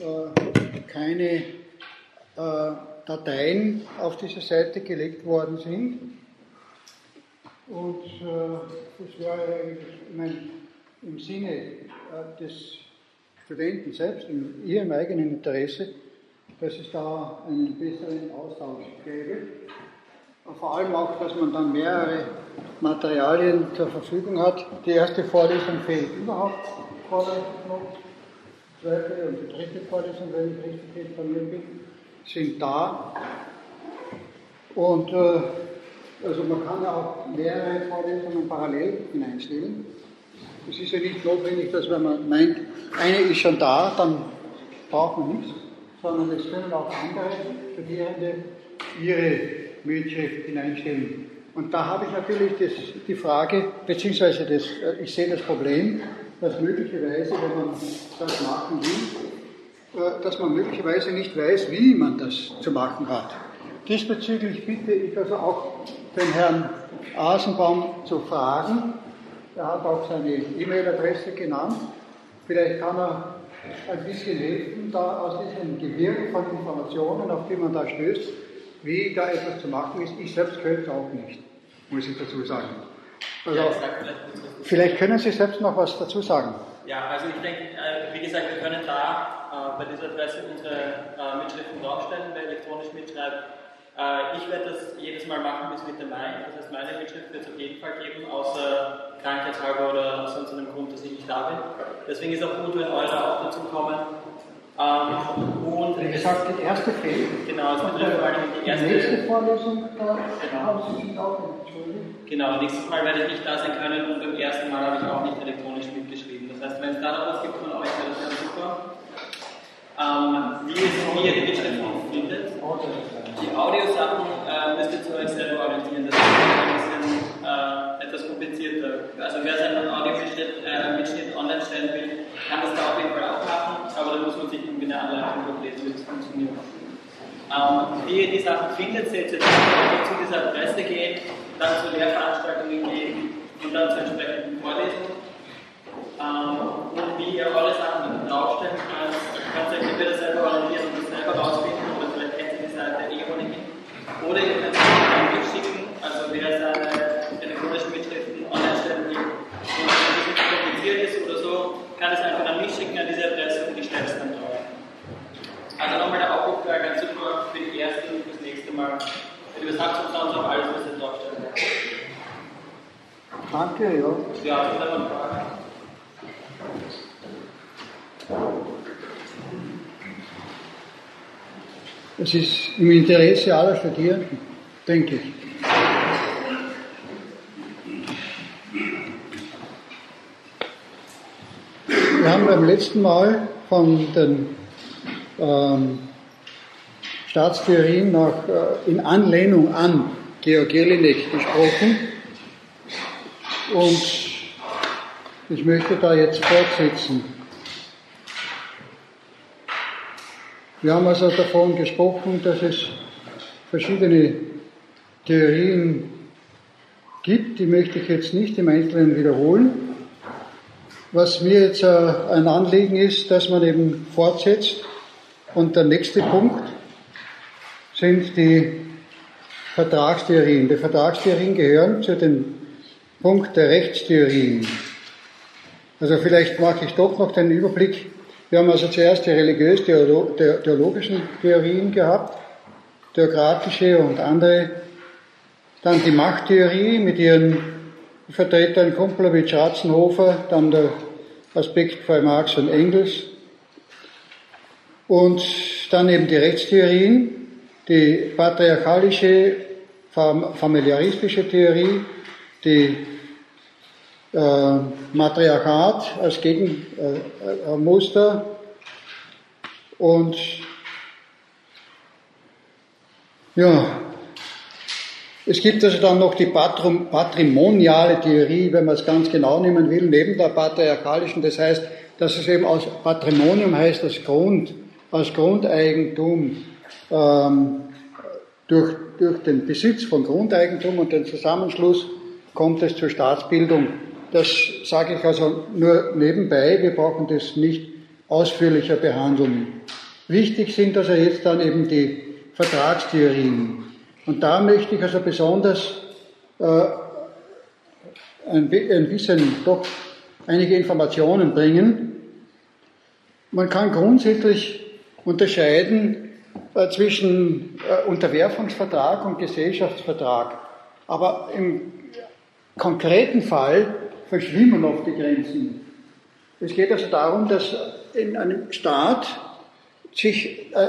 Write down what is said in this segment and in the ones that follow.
äh, keine äh, Dateien auf diese Seite gelegt worden sind. Und äh, das wäre meine, im Sinne des Studenten selbst, in ihrem eigenen Interesse, dass es da einen besseren Austausch gäbe. Vor allem auch, dass man dann mehrere Materialien zur Verfügung hat. Die erste Vorlesung fehlt überhaupt vorläufig zweite und die dritte Vorlesung, wenn ich richtig informiert bin, sind da. Und äh, also man kann ja auch mehrere Vorlesungen parallel hineinstellen. Es ist ja nicht notwendig, dass wenn man meint, eine ist schon da, dann braucht man nichts, sondern es können auch andere Studierende ihre Mitschrift hineinstellen. Und da habe ich natürlich das, die Frage, beziehungsweise das, äh, ich sehe das Problem, dass möglicherweise, wenn man das machen will, äh, dass man möglicherweise nicht weiß, wie man das zu machen hat. Diesbezüglich bitte ich also auch den Herrn Asenbaum zu fragen. Er hat auch seine E-Mail-Adresse genannt. Vielleicht kann er ein bisschen helfen, da aus diesem Gewirr von Informationen, auf die man da stößt, wie da etwas zu machen ist. Ich selbst könnte auch nicht, muss ich dazu sagen. Also, vielleicht können Sie selbst noch was dazu sagen. Ja, also ich denke, äh, wie gesagt, wir können da äh, bei dieser Adresse unsere äh, Mitschriften draufstellen, wer elektronisch mitschreibt ich werde das jedes Mal machen bis Mitte Mai. Das heißt, meine Mitschrift wird es auf jeden Fall geben, außer krankheitshalber oder aus sonst einem Grund, dass ich nicht da bin. Deswegen ist auch gut, wenn eure auch dazu kommen. Ähm, und Wie gesagt, die erste fehlt. Genau, es betrifft vor allem die erste. Die nächste Vorlesung, da genau. haben Sie auch. Genau, nächstes Mal werde ich nicht da sein können und beim ersten Mal habe ich auch nicht elektronisch mitgeschrieben. Das heißt, wenn es da noch was gibt von euch, wäre das ganz super. Ähm, wie, ihr die Mitschrift findet. Die Audiosachen äh, müsst ihr zu euch selber orientieren. Das ist ein bisschen äh, etwas komplizierter. Also wer seinen Audiomitschnitt äh, online stellen will, kann das da auf jeden Fall auch machen, aber da muss man sich irgendwie eine Anleitung durchlesen, wie das funktioniert. Ähm, wie ihr die Sachen findet, seht ihr zu dieser Adresse gehen, dann zu Lehrveranstaltungen gehen und dann zu entsprechenden Vorlesungen. Ähm, und wie ihr alle Sachen draufstellen könnt, könnt ihr entweder selber orientieren und das selber rausfinden oder ihr könnt es auch mitschicken, also wer seine elektronischen Mitschriften online stellen will. Und wenn das nicht kompliziert ist oder so, kann es einfach an mich schicken, an diese Adresse und ich stelle es dann drauf. Also nochmal der Aufruf wäre ganz super für die erste und fürs nächste Mal. Ihr habt, sonst auch alles, was ihr Danke, ja. Es ist im Interesse aller Studierenden, denke ich. Wir haben beim letzten Mal von den ähm, Staatstheorien noch äh, in Anlehnung an Georg Jelinek gesprochen und ich möchte da jetzt fortsetzen. Wir haben also davon gesprochen, dass es verschiedene Theorien gibt, die möchte ich jetzt nicht im Einzelnen wiederholen. Was mir jetzt äh, ein Anliegen ist, dass man eben fortsetzt. Und der nächste Punkt sind die Vertragstheorien. Die Vertragstheorien gehören zu dem Punkt der Rechtstheorien. Also vielleicht mache ich doch noch den Überblick wir haben also zuerst die religiös-theologischen Theorien gehabt, theokratische und andere. Dann die Machttheorie mit ihren Vertretern Kumplowitsch, Ratzenhofer, dann der Aspekt bei Marx und Engels. Und dann eben die Rechtstheorien, die patriarchalische, familiaristische Theorie, die äh, Matriarchat als Gegenmuster äh, und ja, es gibt also dann noch die patrimoniale Theorie, wenn man es ganz genau nehmen will, neben der patriarchalischen. Das heißt, dass es eben aus Patrimonium heißt, als Grund, als Grundeigentum ähm, durch, durch den Besitz von Grundeigentum und den Zusammenschluss kommt es zur Staatsbildung das sage ich also nur nebenbei, wir brauchen das nicht ausführlicher behandeln. Wichtig sind also jetzt dann eben die Vertragstheorien. Und da möchte ich also besonders äh, ein, ein bisschen doch einige Informationen bringen. Man kann grundsätzlich unterscheiden zwischen äh, Unterwerfungsvertrag und Gesellschaftsvertrag. Aber im konkreten Fall verschwimmen oft die Grenzen. Es geht also darum, dass in einem Staat sich, äh,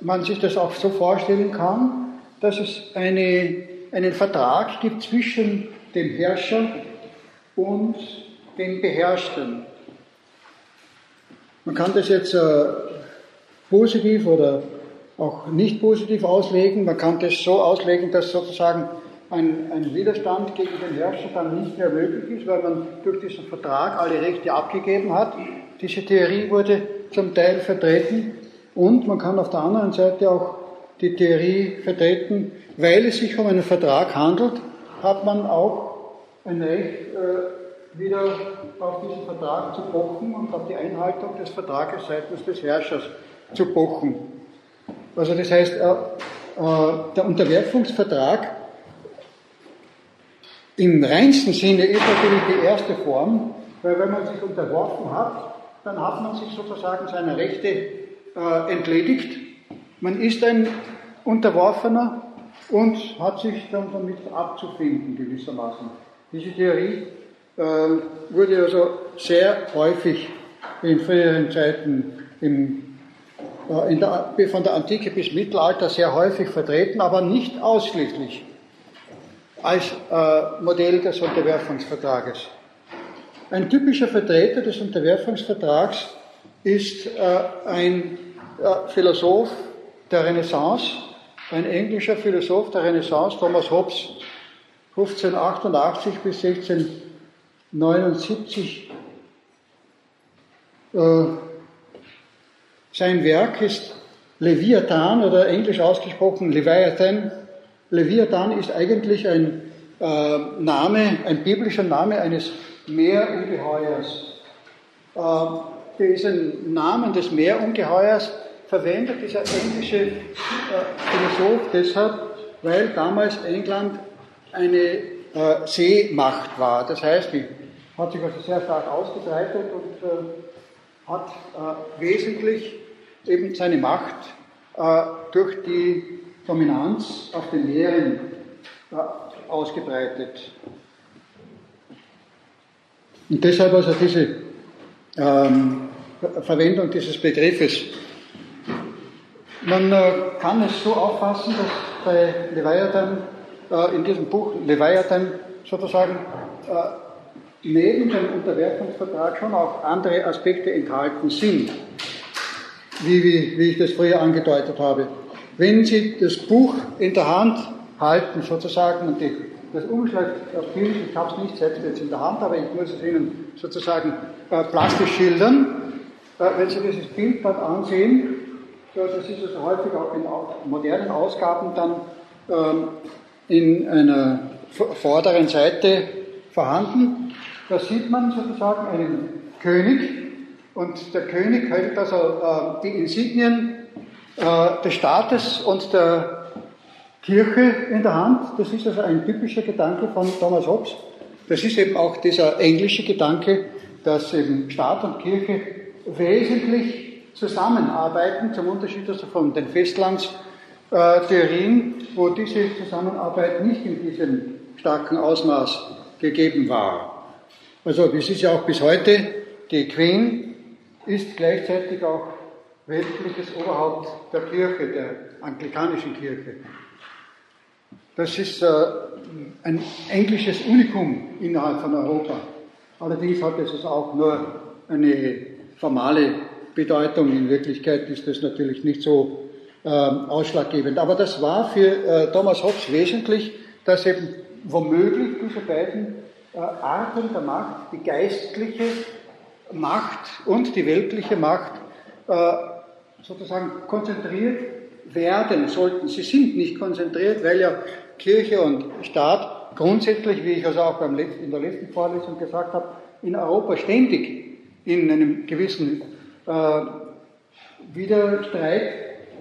man sich das auch so vorstellen kann, dass es eine, einen Vertrag gibt zwischen dem Herrscher und den Beherrschten. Man kann das jetzt äh, positiv oder auch nicht positiv auslegen. Man kann das so auslegen, dass sozusagen ein, ein, Widerstand gegen den Herrscher dann nicht mehr möglich ist, weil man durch diesen Vertrag alle Rechte abgegeben hat. Diese Theorie wurde zum Teil vertreten und man kann auf der anderen Seite auch die Theorie vertreten, weil es sich um einen Vertrag handelt, hat man auch ein Recht, äh, wieder auf diesen Vertrag zu pochen und auf die Einhaltung des Vertrages seitens des Herrschers zu pochen. Also das heißt, äh, äh, der Unterwerfungsvertrag im reinsten Sinne ist natürlich die erste Form, weil wenn man sich unterworfen hat, dann hat man sich sozusagen seiner Rechte äh, entledigt. Man ist ein Unterworfener und hat sich dann damit abzufinden gewissermaßen. Diese Theorie äh, wurde also sehr häufig in früheren Zeiten im, der, von der Antike bis Mittelalter sehr häufig vertreten, aber nicht ausschließlich als äh, Modell des Unterwerfungsvertrages. Ein typischer Vertreter des Unterwerfungsvertrags ist äh, ein äh, Philosoph der Renaissance, ein englischer Philosoph der Renaissance, Thomas Hobbes, 1588 bis 1679. Sein Werk ist Leviathan oder englisch ausgesprochen Leviathan. Leviathan ist eigentlich ein äh, Name, ein biblischer Name eines Meerungeheuers. Äh, diesen Namen des Meerungeheuers verwendet dieser englische äh, Philosoph deshalb, weil damals England eine äh, Seemacht war. Das heißt, die hat sich also sehr stark ausgebreitet und äh, hat äh, wesentlich eben seine Macht äh, durch die Dominanz auf den Meeren äh, ausgebreitet. Und deshalb also diese ähm, Verwendung dieses Begriffes. Man äh, kann es so auffassen, dass bei Leviathan in diesem Buch Leviathan sozusagen neben dem Unterwerfungsvertrag schon auch andere Aspekte enthalten sind, wie, wie, wie ich das früher angedeutet habe. Wenn Sie das Buch in der Hand halten, sozusagen, und die, das Umschlagbild, ich habe es nicht selbst jetzt in der Hand, aber ich muss es Ihnen sozusagen äh, plastisch schildern. Äh, wenn Sie dieses Bild dort ansehen, so, das ist also häufig auch in modernen Ausgaben dann ähm, in einer vorderen Seite vorhanden. Da sieht man sozusagen einen König und der König hält also äh, die Insignien äh, des Staates und der Kirche in der Hand. Das ist also ein typischer Gedanke von Thomas Hobbes. Das ist eben auch dieser englische Gedanke, dass eben Staat und Kirche wesentlich zusammenarbeiten, zum Unterschied also von den Festlands äh, Theorien, wo diese Zusammenarbeit nicht in diesem starken Ausmaß gegeben war. Also es ist ja auch bis heute, die Queen ist gleichzeitig auch weltliches Oberhaupt der Kirche, der anglikanischen Kirche. Das ist äh, ein englisches Unikum innerhalb von Europa. Allerdings hat es auch nur eine formale Bedeutung. In Wirklichkeit ist das natürlich nicht so ähm, ausschlaggebend. Aber das war für äh, Thomas Hobbes wesentlich, dass eben womöglich diese beiden äh, Arten der Macht, die geistliche Macht und die weltliche Macht, äh, sozusagen konzentriert werden sollten. Sie sind nicht konzentriert, weil ja Kirche und Staat grundsätzlich, wie ich also auch in der letzten Vorlesung gesagt habe, in Europa ständig in einem gewissen äh, wieder Streit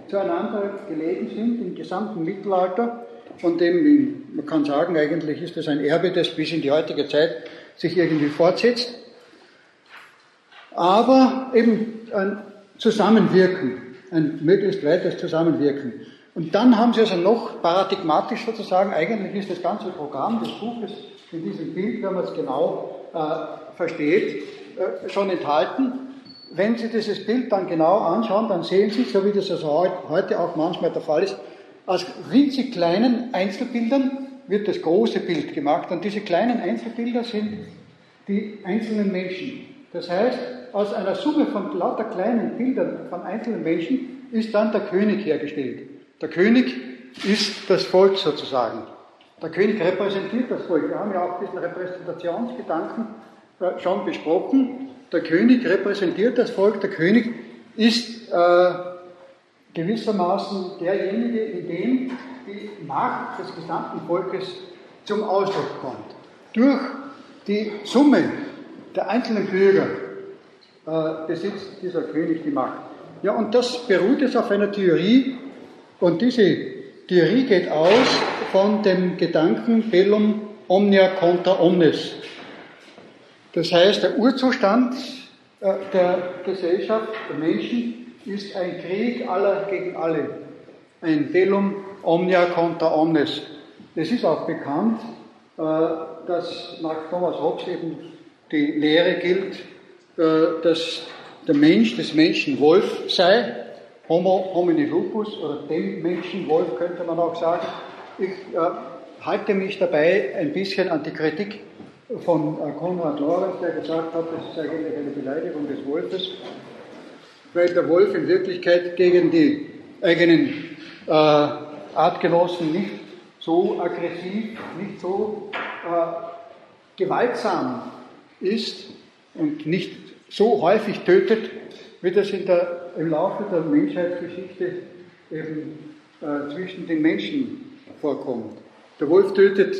zueinander gelegen sind im gesamten Mittelalter, von dem, man kann sagen, eigentlich ist das ein Erbe, das bis in die heutige Zeit sich irgendwie fortsetzt. Aber eben ein Zusammenwirken, ein möglichst weites Zusammenwirken. Und dann haben sie also noch paradigmatisch sozusagen, eigentlich ist das ganze Programm des Buches in diesem Bild, wenn man es genau äh, versteht, äh, schon enthalten. Wenn Sie dieses Bild dann genau anschauen, dann sehen Sie, so wie das also heute auch manchmal der Fall ist, aus winzig kleinen Einzelbildern wird das große Bild gemacht. Und diese kleinen Einzelbilder sind die einzelnen Menschen. Das heißt, aus einer Summe von lauter kleinen Bildern von einzelnen Menschen ist dann der König hergestellt. Der König ist das Volk sozusagen. Der König repräsentiert das Volk. Wir haben ja auch diesen Repräsentationsgedanken äh, schon besprochen. Der König repräsentiert das Volk. Der König ist äh, gewissermaßen derjenige, in dem die Macht des gesamten Volkes zum Ausdruck kommt. Durch die Summe der einzelnen Bürger äh, besitzt dieser König die Macht. Ja, und das beruht jetzt auf einer Theorie, und diese Theorie geht aus von dem Gedanken bellum omnia contra omnes. Das heißt, der Urzustand äh, der Gesellschaft, der Menschen, ist ein Krieg aller gegen alle. Ein bellum omnia contra omnes. Es ist auch bekannt, äh, dass nach Thomas Hobbes eben die Lehre gilt, äh, dass der Mensch des Menschen Wolf sei, Homo homini lupus oder dem Menschen Wolf könnte man auch sagen. Ich äh, halte mich dabei ein bisschen an die Kritik von äh, Konrad Lorenz, der gesagt hat, das ist eigentlich eine Beleidigung des Wolfes, weil der Wolf in Wirklichkeit gegen die eigenen äh, Artgenossen nicht so aggressiv, nicht so äh, gewaltsam ist und nicht so häufig tötet, wie das der, im Laufe der Menschheitsgeschichte eben äh, zwischen den Menschen vorkommt. Der Wolf tötet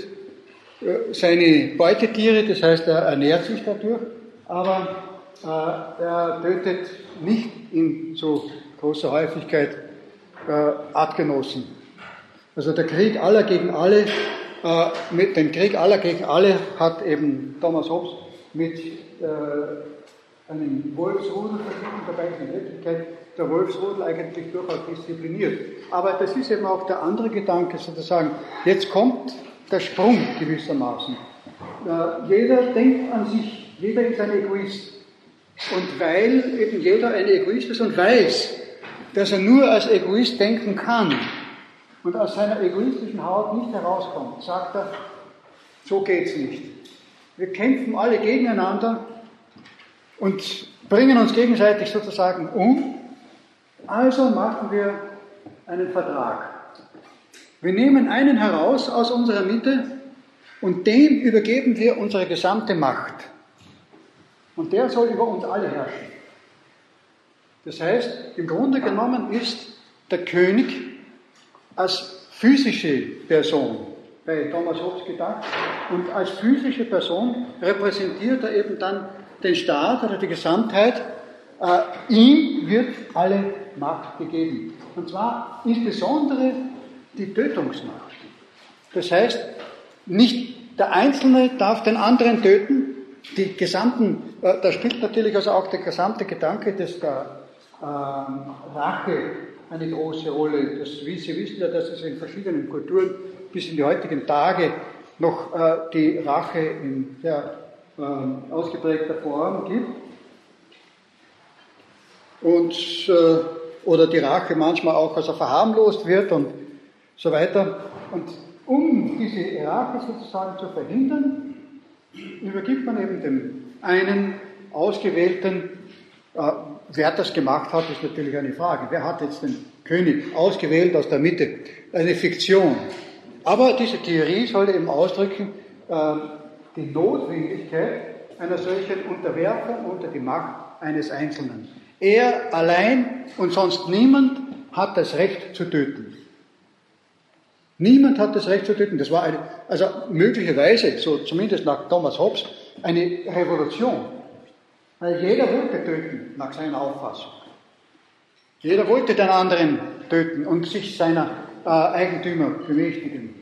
äh, seine Beutetiere, das heißt, er ernährt sich dadurch, aber äh, er tötet nicht in so großer Häufigkeit äh, Artgenossen. Also der Krieg aller gegen alle, äh, mit dem Krieg aller gegen alle hat eben Thomas Hobbes mit äh, einem Wolfsrudel verglichen, dabei ist in Wirklichkeit der Wolfsrudel eigentlich durchaus diszipliniert. Aber das ist eben auch der andere Gedanke, sozusagen, jetzt kommt der Sprung gewissermaßen. Äh, jeder denkt an sich, jeder ist ein Egoist. Und weil eben jeder ein Egoist ist und weiß, dass er nur als Egoist denken kann und aus seiner egoistischen Haut nicht herauskommt, sagt er, so geht's nicht. Wir kämpfen alle gegeneinander und bringen uns gegenseitig sozusagen um. Also machen wir einen Vertrag. Wir nehmen einen heraus aus unserer Mitte und dem übergeben wir unsere gesamte Macht. Und der soll über uns alle herrschen. Das heißt, im Grunde genommen ist der König als physische Person bei Thomas Hobbes gedacht und als physische Person repräsentiert er eben dann den Staat oder die Gesamtheit. Äh, ihm wird alle Macht gegeben. Und zwar insbesondere die Tötungsmacht. Das heißt, nicht der Einzelne darf den anderen töten, die gesamten, äh, da spielt natürlich also auch der gesamte Gedanke des der äh, Rache eine große Rolle. Das, wie Sie wissen ja, dass es in verschiedenen Kulturen bis in die heutigen Tage noch äh, die Rache in sehr äh, ausgeprägter Form gibt. Und, äh, oder die Rache manchmal auch also verharmlost wird und so weiter. Und um diese Rache sozusagen zu verhindern, übergibt man eben dem einen ausgewählten, äh, wer das gemacht hat, ist natürlich eine Frage. Wer hat jetzt den König ausgewählt aus der Mitte? Eine Fiktion. Aber diese Theorie soll eben ausdrücken, äh, die Notwendigkeit einer solchen Unterwerfung unter die Macht eines Einzelnen. Er allein und sonst niemand hat das Recht zu töten. Niemand hat das Recht zu töten. Das war eine, also möglicherweise, so zumindest nach Thomas Hobbes, eine Revolution. Weil jeder wollte töten, nach seiner Auffassung. Jeder wollte den anderen töten und sich seiner äh, Eigentümer bemächtigen.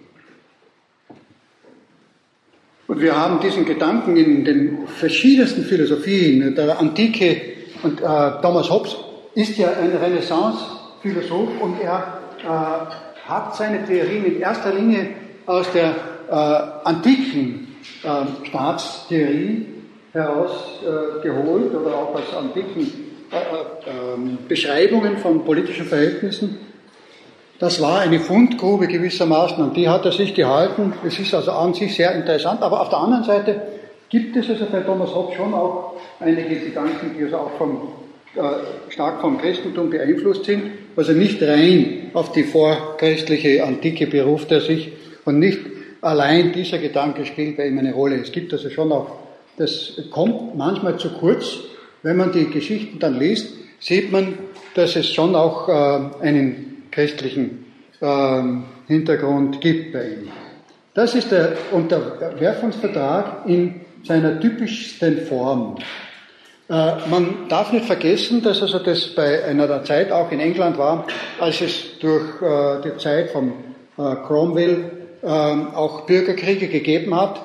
Und wir haben diesen Gedanken in den verschiedensten Philosophien der Antike und äh, Thomas Hobbes ist ja ein Renaissance-Philosoph und er äh, hat seine Theorien in erster Linie aus der äh, antiken äh, Staatstheorie herausgeholt oder auch aus antiken äh, äh, ähm, Beschreibungen von politischen Verhältnissen. Das war eine Fundgrube gewissermaßen und die hat er sich gehalten. Es ist also an sich sehr interessant, aber auf der anderen Seite gibt es also bei Thomas Hobbes schon auch einige Gedanken, die also auch vom, äh, stark vom Christentum beeinflusst sind, also nicht rein auf die vorchristliche Antike beruft er sich und nicht allein dieser Gedanke spielt bei ihm eine Rolle. Es gibt also schon auch, das kommt manchmal zu kurz, wenn man die Geschichten dann liest, sieht man, dass es schon auch äh, einen christlichen äh, Hintergrund gibt bei ihm. Das ist der Unterwerfungsvertrag in seiner typischsten Form. Äh, man darf nicht vergessen, dass also das bei einer Zeit auch in England war, als es durch äh, die Zeit von äh, Cromwell ähm, auch Bürgerkriege gegeben hat.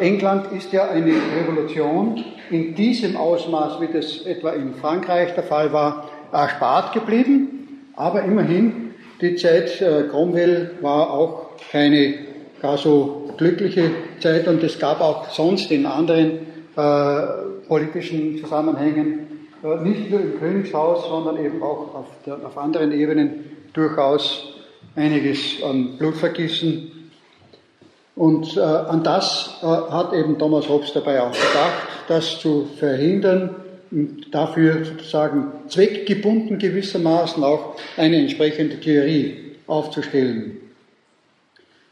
England ist ja eine Revolution in diesem Ausmaß, wie das etwa in Frankreich der Fall war, erspart geblieben. Aber immerhin, die Zeit äh, Cromwell war auch keine gar so glückliche Zeit und es gab auch sonst in anderen äh, politischen Zusammenhängen, äh, nicht nur im Königshaus, sondern eben auch auf, der, auf anderen Ebenen durchaus einiges an Blutvergießen. Und äh, an das äh, hat eben Thomas Hobbes dabei auch gedacht, das zu verhindern dafür sozusagen zweckgebunden gewissermaßen auch eine entsprechende Theorie aufzustellen.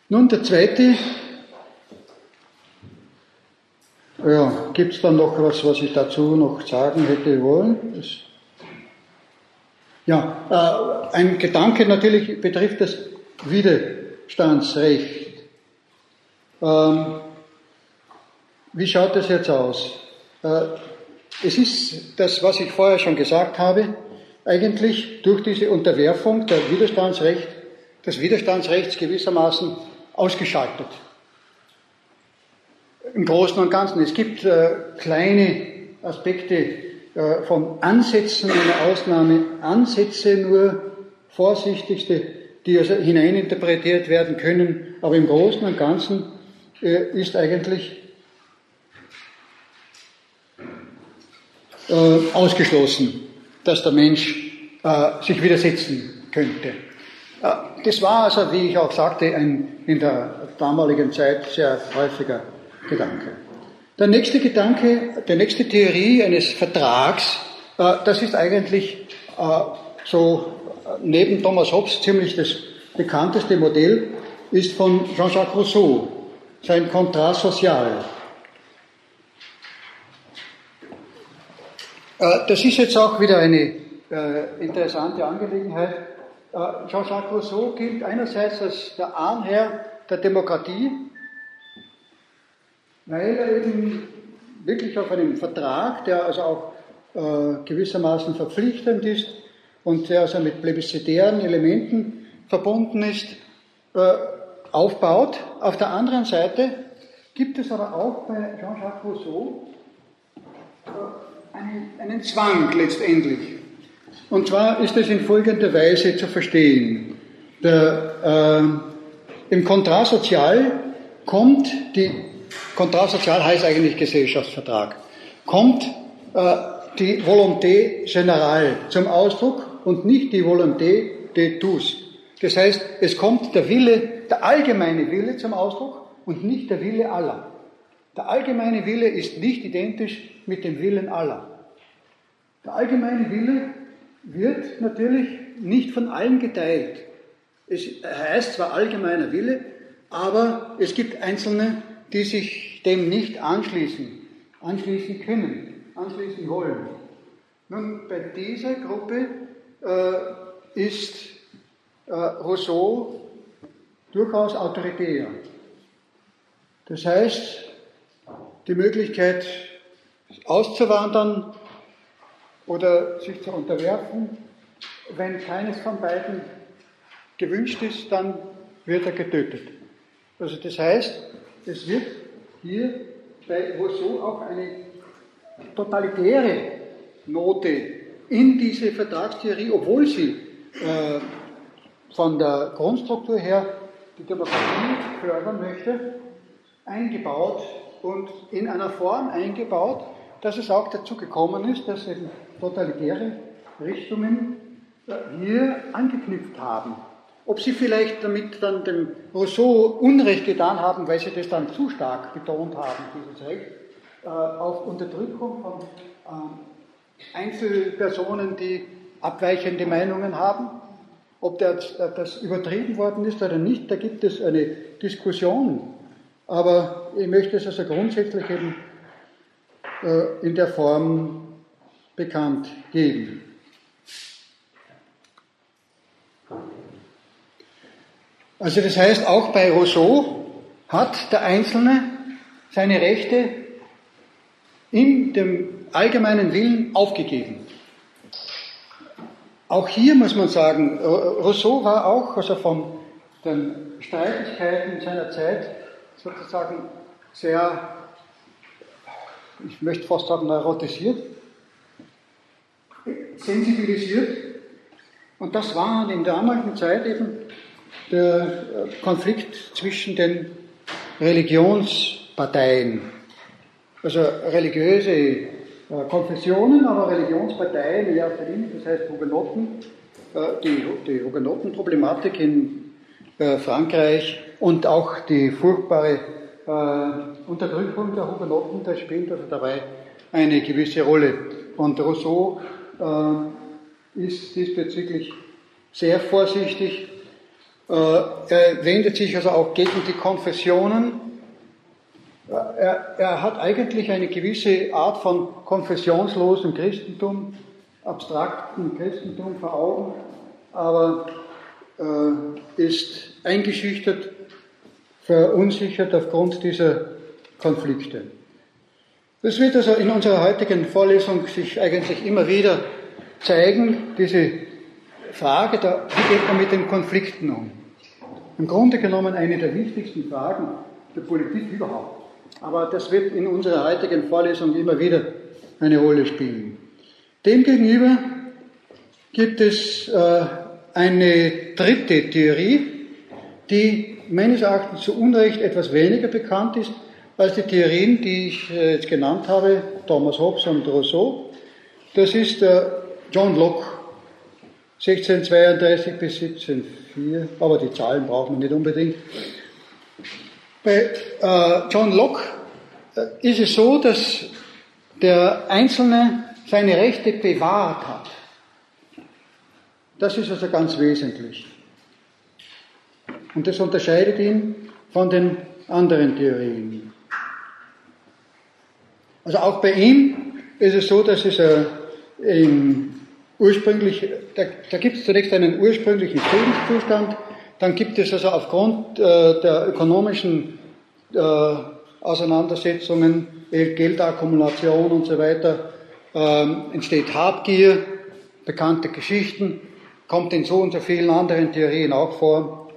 Nun, der zweite, ja, gibt es dann noch was, was ich dazu noch sagen hätte wollen? Das, ja, äh, ein Gedanke natürlich betrifft das Widerstandsrecht. Ähm, wie schaut das jetzt aus? Äh, es ist das, was ich vorher schon gesagt habe, eigentlich durch diese Unterwerfung der Widerstandsrecht, des Widerstandsrechts gewissermaßen ausgeschaltet. Im Großen und Ganzen. Es gibt äh, kleine Aspekte äh, von Ansätzen einer Ausnahme, Ansätze nur, vorsichtigste, die also hineininterpretiert werden können, aber im Großen und Ganzen äh, ist eigentlich äh, ausgeschlossen, dass der Mensch äh, sich widersetzen könnte. Äh, das war also, wie ich auch sagte, ein in der damaligen Zeit sehr häufiger Gedanke. Der nächste Gedanke, die nächste Theorie eines Vertrags, das ist eigentlich so neben Thomas Hobbes ziemlich das bekannteste Modell, ist von Jean-Jacques Rousseau sein Kontrast sozial. Das ist jetzt auch wieder eine äh, interessante Angelegenheit. Äh, Jean-Jacques Rousseau gilt einerseits als der Ahnherr der Demokratie, weil er eben wirklich auf einem Vertrag, der also auch gewissermaßen verpflichtend ist und der also mit plebiszitären Elementen verbunden ist, aufbaut. Auf der anderen Seite gibt es aber auch bei Jean-Jacques Rousseau äh, einen, Zwang letztendlich. Und zwar ist es in folgender Weise zu verstehen. Der, äh, Im Kontrasozial kommt die, Kontrasozial heißt eigentlich Gesellschaftsvertrag, kommt äh, die Volonté générale zum Ausdruck und nicht die Volonté de tous. Das heißt, es kommt der Wille der allgemeine Wille zum Ausdruck und nicht der Wille aller. Der allgemeine Wille ist nicht identisch mit dem Willen aller. Der allgemeine Wille wird natürlich nicht von allen geteilt. Es heißt zwar allgemeiner Wille, aber es gibt Einzelne, die sich dem nicht anschließen, anschließen können, anschließen wollen. Nun, bei dieser Gruppe äh, ist äh, Rousseau durchaus autoritär. Das heißt, die Möglichkeit auszuwandern oder sich zu unterwerfen. Wenn keines von beiden gewünscht ist, dann wird er getötet. Also das heißt, es wird hier bei Rousseau auch eine totalitäre Note in diese Vertragstheorie, obwohl sie äh, von der Grundstruktur her die Demokratie fördern möchte, eingebaut und in einer Form eingebaut, dass es auch dazu gekommen ist, dass eben totalitäre Richtungen äh, hier angeknüpft haben. Ob sie vielleicht damit dann dem Rousseau Unrecht getan haben, weil sie das dann zu stark betont haben, dieses Recht, äh, auf Unterdrückung von äh, Einzelpersonen, die abweichende Meinungen haben, ob das, das übertrieben worden ist oder nicht, da gibt es eine Diskussion. Aber ich möchte es also grundsätzlich eben äh, in der Form bekannt geben. Also das heißt, auch bei Rousseau hat der Einzelne seine Rechte in dem allgemeinen Willen aufgegeben. Auch hier muss man sagen, Rousseau war auch also von den Streitigkeiten seiner Zeit sozusagen sehr, ich möchte fast sagen, neurotisiert, sensibilisiert. Und das war in der damaligen Zeit eben der Konflikt zwischen den Religionsparteien. Also religiöse äh, Konfessionen, aber Religionsparteien in erster Linie, das heißt Hugenotten, äh, die, die Hugenottenproblematik in äh, Frankreich und auch die furchtbare Unterdrückung der Hugenotten, das spielt also dabei eine gewisse Rolle. Und Rousseau ist diesbezüglich sehr vorsichtig. Er wendet sich also auch gegen die Konfessionen, er, er, hat eigentlich eine gewisse Art von konfessionslosem Christentum, abstrakten Christentum vor Augen, aber äh, ist eingeschüchtert, verunsichert aufgrund dieser Konflikte. Das wird also in unserer heutigen Vorlesung sich eigentlich immer wieder zeigen, diese Frage, der, wie geht man mit den Konflikten um? Im Grunde genommen eine der wichtigsten Fragen der Politik überhaupt. Aber das wird in unserer heutigen Vorlesung immer wieder eine Rolle spielen. Demgegenüber gibt es äh, eine dritte Theorie, die meines Erachtens zu Unrecht etwas weniger bekannt ist als die Theorien, die ich äh, jetzt genannt habe, Thomas Hobbes und Rousseau. Das ist äh, John Locke, 1632 bis 1704, aber die Zahlen brauchen wir nicht unbedingt. Bei äh, John Locke äh, ist es so, dass der Einzelne seine Rechte bewahrt hat. Das ist also ganz wesentlich. Und das unterscheidet ihn von den anderen Theorien. Also auch bei ihm ist es so, dass es äh, ursprünglich, da, da gibt es zunächst einen ursprünglichen Friedenszustand, dann gibt es also aufgrund äh, der ökonomischen äh, Auseinandersetzungen, Geldakkumulation und so weiter, ähm, entsteht Habgier, bekannte Geschichten, kommt in so und so vielen anderen Theorien auch vor.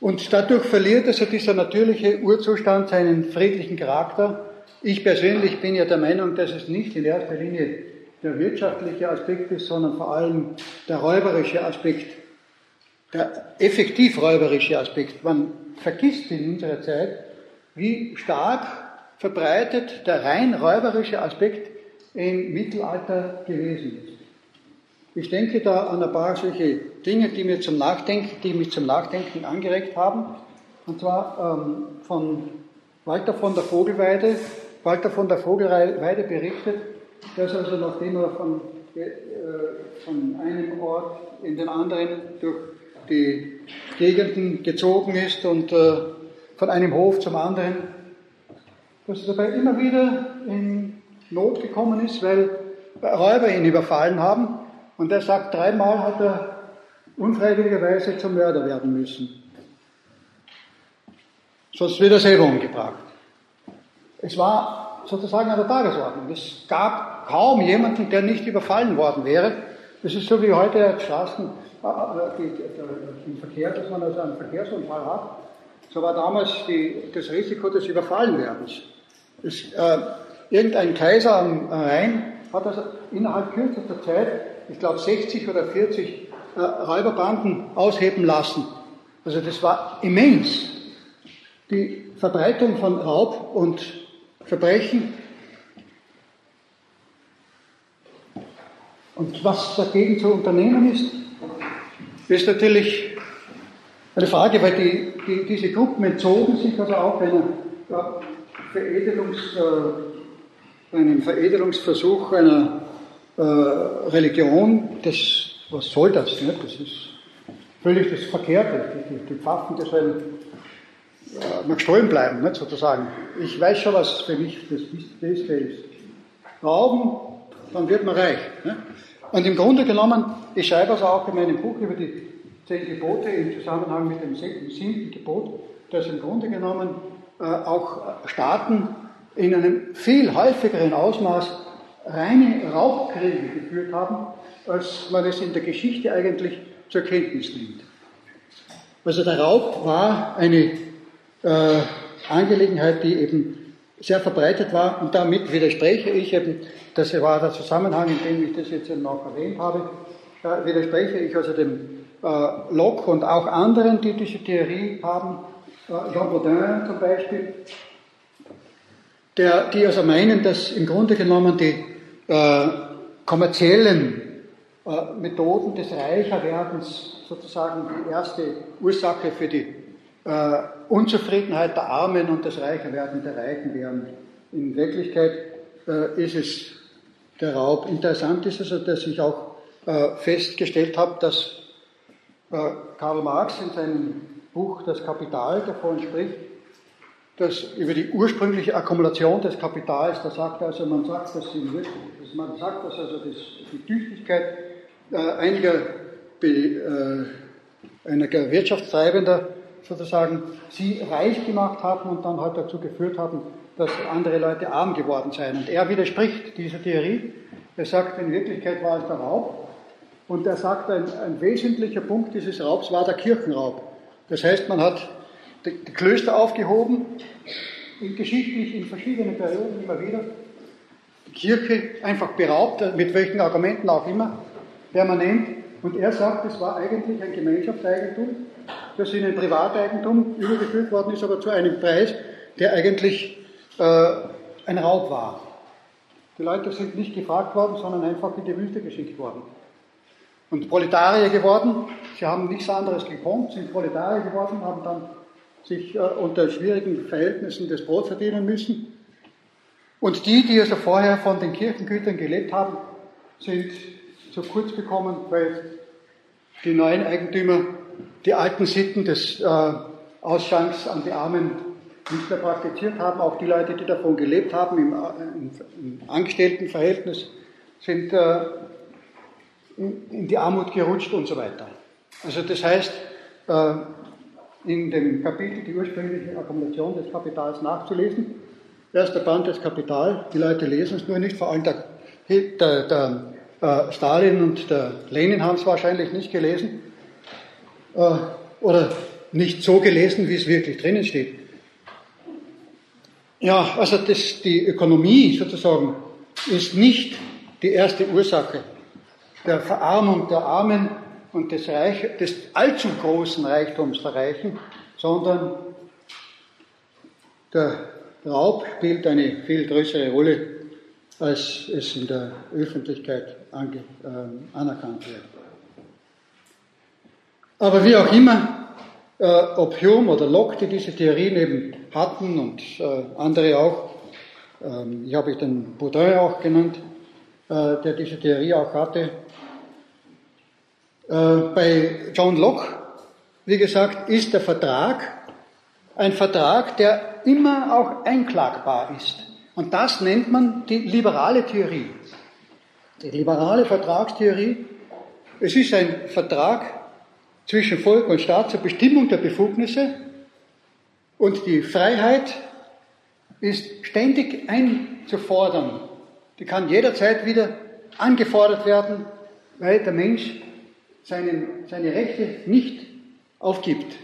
Und dadurch verliert also dieser natürliche Urzustand seinen friedlichen Charakter. Ich persönlich bin ja der Meinung, dass es nicht in erster Linie der wirtschaftliche Aspekt ist, sondern vor allem der räuberische Aspekt der effektiv räuberische Aspekt. Man vergisst in unserer Zeit, wie stark verbreitet der rein räuberische Aspekt im Mittelalter gewesen ist. Ich denke da an ein paar solche Dinge, die, mir zum Nachdenken, die mich zum Nachdenken angeregt haben. Und zwar ähm, von Walter von der Vogelweide. Walter von der Vogelweide berichtet, dass also nachdem er von, äh, von einem Ort in den anderen durch die Gegenden gezogen ist und äh, von einem Hof zum anderen, dass er dabei immer wieder in Not gekommen ist, weil Räuber ihn überfallen haben. Und er sagt, dreimal hat er unfreiwilligerweise zum Mörder werden müssen. Sonst wird er selber umgebracht. Es war sozusagen an der Tagesordnung. Es gab kaum jemanden, der nicht überfallen worden wäre. Das ist so wie heute Straßen, äh, äh, im Verkehr, dass man also einen Verkehrsunfall hat. So war damals die, das Risiko des Überfallenwerdens. Es, äh, irgendein Kaiser am Rhein hat also innerhalb kürzester Zeit, ich glaube 60 oder 40 äh, Räuberbanden ausheben lassen. Also das war immens. Die Verbreitung von Raub und Verbrechen. Und was dagegen zu unternehmen ist, ist natürlich eine Frage, weil die, die, diese Gruppen entzogen sich also auch einer Veredelungs, äh, einem Veredelungsversuch einer äh, Religion. Das, was soll das? Ne? Das ist völlig das Verkehrte. Die, die Pfaffen, die sollen äh, mag stollen bleiben, nicht, sozusagen. Ich weiß schon, was für mich das Beste ist. Rauben, dann wird man reich. Ne? Und im Grunde genommen, ich schreibe also auch in meinem Buch über die zehn Gebote im Zusammenhang mit dem siebten Gebot, dass im Grunde genommen äh, auch Staaten in einem viel häufigeren Ausmaß reine Raubkriege geführt haben, als man es in der Geschichte eigentlich zur Kenntnis nimmt. Also der Raub war eine äh, Angelegenheit, die eben sehr verbreitet war. Und damit widerspreche ich eben, das war der Zusammenhang, in dem ich das jetzt eben auch erwähnt habe, äh, widerspreche ich also dem äh, Locke und auch anderen, die diese Theorie haben, äh, Jean Baudin zum Beispiel, der, die also meinen, dass im Grunde genommen die äh, kommerziellen äh, Methoden des Reicherwerdens sozusagen die erste Ursache für die äh, Unzufriedenheit der Armen und das Reicherwerden der Reichen wären. In Wirklichkeit äh, ist es der Raub. Interessant ist also, dass ich auch äh, festgestellt habe, dass äh, Karl Marx in seinem Buch Das Kapital davon spricht, dass über die ursprüngliche Akkumulation des Kapitals, da sagt er also, man sagt, dass, dass man sagt, dass also das, die Tüchtigkeit äh, einiger, äh, einiger Wirtschaftstreibender sozusagen sie reich gemacht haben und dann halt dazu geführt haben, dass andere Leute arm geworden seien. Und er widerspricht dieser Theorie. Er sagt, in Wirklichkeit war es der Raub. Und er sagt, ein, ein wesentlicher Punkt dieses Raubs war der Kirchenraub. Das heißt, man hat die, Klöster aufgehoben, in geschichtlich in verschiedenen Perioden immer wieder, die Kirche einfach beraubt, mit welchen Argumenten auch immer, permanent. Und er sagt, es war eigentlich ein Gemeinschaftseigentum das in ein Privateigentum übergeführt worden ist, aber zu einem Preis, der eigentlich äh, ein Raub war. Die Leute sind nicht gefragt worden, sondern einfach in die Wüste geschickt worden. Und Proletarier geworden, sie haben nichts anderes gekonnt, sind Proletarier geworden, haben dann sich äh, unter schwierigen Verhältnissen das Brot verdienen müssen. Und die, die also vorher von den Kirchengütern gelebt haben, sind zu kurz gekommen, weil die neuen Eigentümer die alten Sitten des äh, Ausschanks an die Armen nicht mehr praktiziert haben. Auch die Leute, die davon gelebt haben, im, im, im Angestelltenverhältnis, sind äh, in, in, die Armut gerutscht und so weiter. Also das heißt, äh, in dem Kapitel die ursprüngliche Akkumulation des Kapitals nachzulesen. Erster Band des Kapital, die Leute lesen es nur nicht, vor allem der, der, der äh, Stalin und der Lenin haben es wahrscheinlich nicht gelesen äh, oder nicht so gelesen, wie es wirklich drinnen steht. Ja, also das, die Ökonomie sozusagen ist nicht die erste Ursache der Verarmung der Armen und des, Reich, des allzu großen Reichtums der Reichen, sondern der Raub spielt eine viel größere Rolle, als es in der Öffentlichkeit ange, äh, anerkannt wird. Aber wie auch immer, äh, ob Hume oder Locke, die diese Theorien eben hatten und äh, andere auch, ähm, ich habe den Baudin auch genannt, äh, der diese Theorie auch hatte. Äh, bei John Locke, wie gesagt, ist der Vertrag ein Vertrag, der immer auch einklagbar ist. Und das nennt man die liberale Theorie. Die liberale Vertragstheorie, es ist ein Vertrag, zwischen Volk und Staat zur Bestimmung der Befugnisse und die Freiheit ist ständig einzufordern. Die kann jederzeit wieder angefordert werden, weil der Mensch seinen, seine Rechte nicht aufgibt.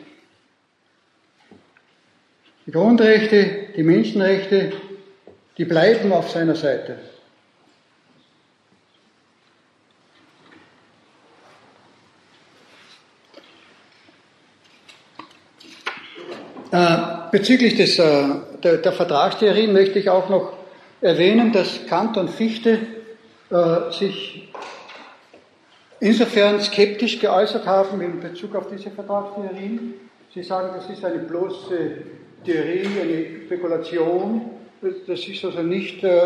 Die Grundrechte, die Menschenrechte, die bleiben auf seiner Seite. Bezüglich des, äh, der, der, Vertragstheorie möchte ich auch noch erwähnen, dass Kant und Fichte äh, sich insofern skeptisch geäußert haben in Bezug auf diese Vertragstheorien. Sie sagen, das ist eine bloße Theorie, eine Spekulation. Das ist also nicht äh,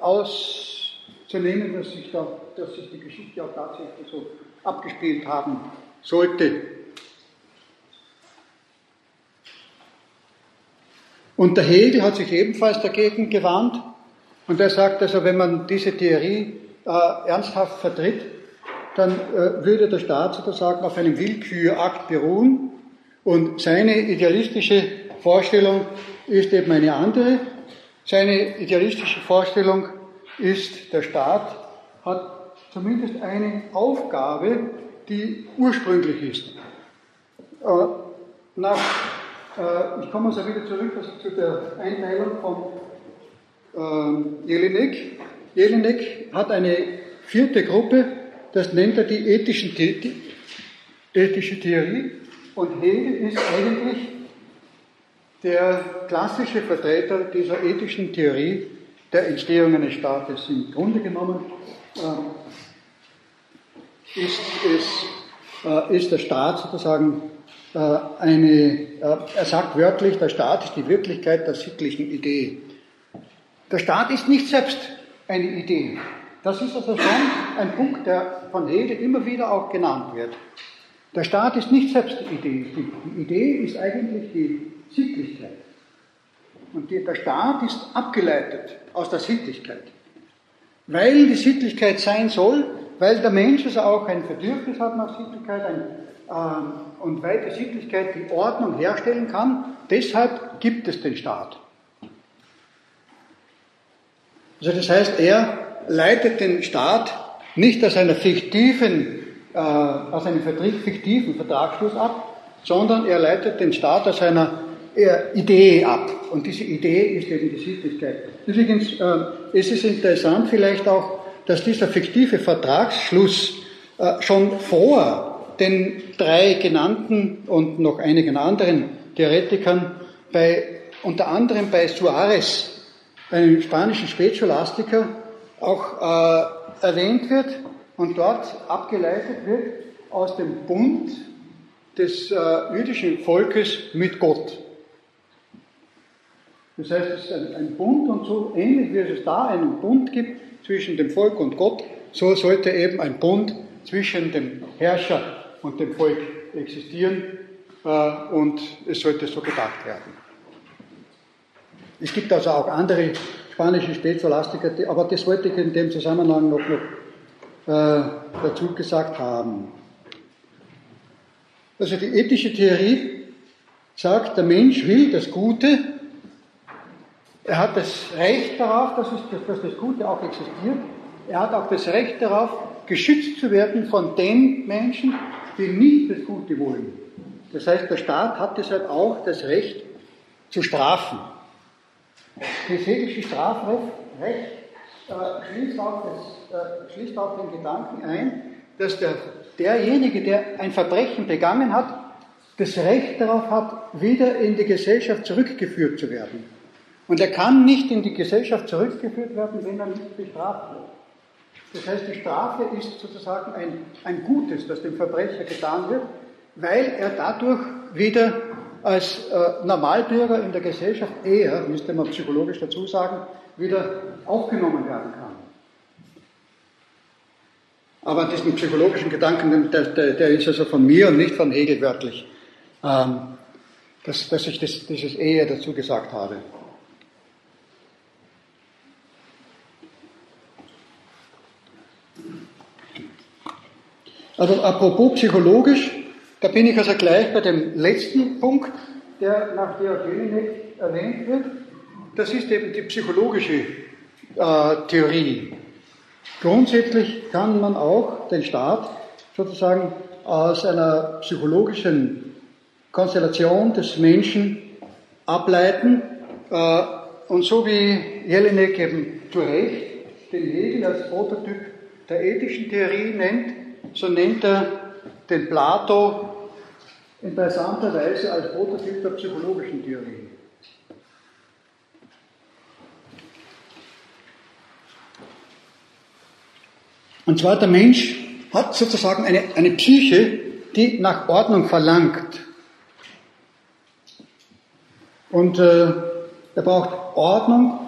auszunehmen, dass sich, da, dass sich die Geschichte auch tatsächlich so abgespielt haben sollte. Und der Hegel hat sich ebenfalls dagegen gewandt und er sagt also, wenn man diese Theorie äh, ernsthaft vertritt, dann äh, würde der Staat sozusagen auf einem Willkürakt beruhen und seine idealistische Vorstellung ist eben eine andere. Seine idealistische Vorstellung ist, der Staat hat zumindest eine Aufgabe, die ursprünglich ist. Äh, nach, ich komme also wieder zurück zu der Einteilung von äh, Jelinek. Jelinek hat eine vierte Gruppe, das nennt er die ethischen, die ethische Theorie. Und Hegel ist eigentlich der klassische Vertreter dieser ethischen Theorie der Entstehung eines Staates. Im Grunde genommen äh, ist, es, äh, ist der Staat sozusagen äh, eine, äh, er sagt wörtlich, der Staat ist die Wirklichkeit der sittlichen Idee. Der Staat ist nicht selbst eine Idee. Das ist also schon ein Punkt, der von Hegel immer wieder auch genannt wird. Der Staat ist nicht selbst die Idee. Die Idee ist eigentlich die Sittlichkeit. Und der Staat ist abgeleitet aus der Sittlichkeit. Weil die Sittlichkeit sein soll, weil der Mensch also auch ein Bedürfnis hat nach Sittlichkeit ein, ähm, und weil die Sittlichkeit die Ordnung herstellen kann, deshalb gibt es den Staat. Also das heißt, er leitet den Staat nicht aus einer fiktiven, äh, aus einem fiktiven Vertragsschluss ab, sondern er leitet den Staat aus einer Idee ab. Und diese Idee ist eben die Sittlichkeit. Übrigens äh, ist es interessant vielleicht auch, dass dieser fiktive Vertragsschluss äh, schon vor den drei genannten und noch einigen anderen Theoretikern bei, unter anderem bei Suarez, einem spanischen Spätscholastiker, auch äh, erwähnt wird und dort abgeleitet wird aus dem Bund des äh, jüdischen Volkes mit Gott. Das heißt, es ist ein, ein Bund und so ähnlich wie es da einen Bund gibt zwischen dem Volk und Gott, so sollte eben ein Bund zwischen dem Herrscher und dem Volk existieren äh, und es sollte so gedacht werden. Es gibt also auch andere spanische Spätscholastiker, aber das wollte ich in dem Zusammenhang noch, noch äh, dazu gesagt haben. Also die ethische Theorie sagt, der Mensch will das Gute, er hat das Recht darauf, dass, es, dass das Gute auch existiert, er hat auch das Recht darauf, geschützt zu werden von den Menschen, die nicht das Gute wollen. Das heißt, der Staat hat deshalb auch das Recht zu strafen. Das hethische Strafrecht äh, schließt, auch das, äh, schließt auch den Gedanken ein, dass der, derjenige, der ein Verbrechen begangen hat, das Recht darauf hat, wieder in die Gesellschaft zurückgeführt zu werden. Und er kann nicht in die Gesellschaft zurückgeführt werden, wenn er nicht bestraft wird. Das heißt, die Strafe ist sozusagen ein, ein Gutes, das dem Verbrecher getan wird, weil er dadurch wieder als äh, Normalbürger in der Gesellschaft eher, müsste man psychologisch dazu sagen, wieder aufgenommen werden kann. Aber diesen psychologischen Gedanken, der, der, der ist also von mir und nicht von Hegel wörtlich, ähm, dass, dass ich das, dieses eher dazu gesagt habe. Also apropos psychologisch, da bin ich also gleich bei dem letzten Punkt, der nach Diogenes erwähnt wird. das ist eben die psychologische äh, Theorie. Grundsätzlich kann man auch den Staat sozusagen aus einer psychologischen Konstellation des Menschen ableiten äh, und so wie Jelinek eben zu Recht den Hegel als Prototyp der ethischen Theorie nennt, so nennt er den Plato interessanterweise als Prototyp der psychologischen Theorie. Und zwar der Mensch hat sozusagen eine, eine Psyche, die nach Ordnung verlangt. Und äh, er braucht Ordnung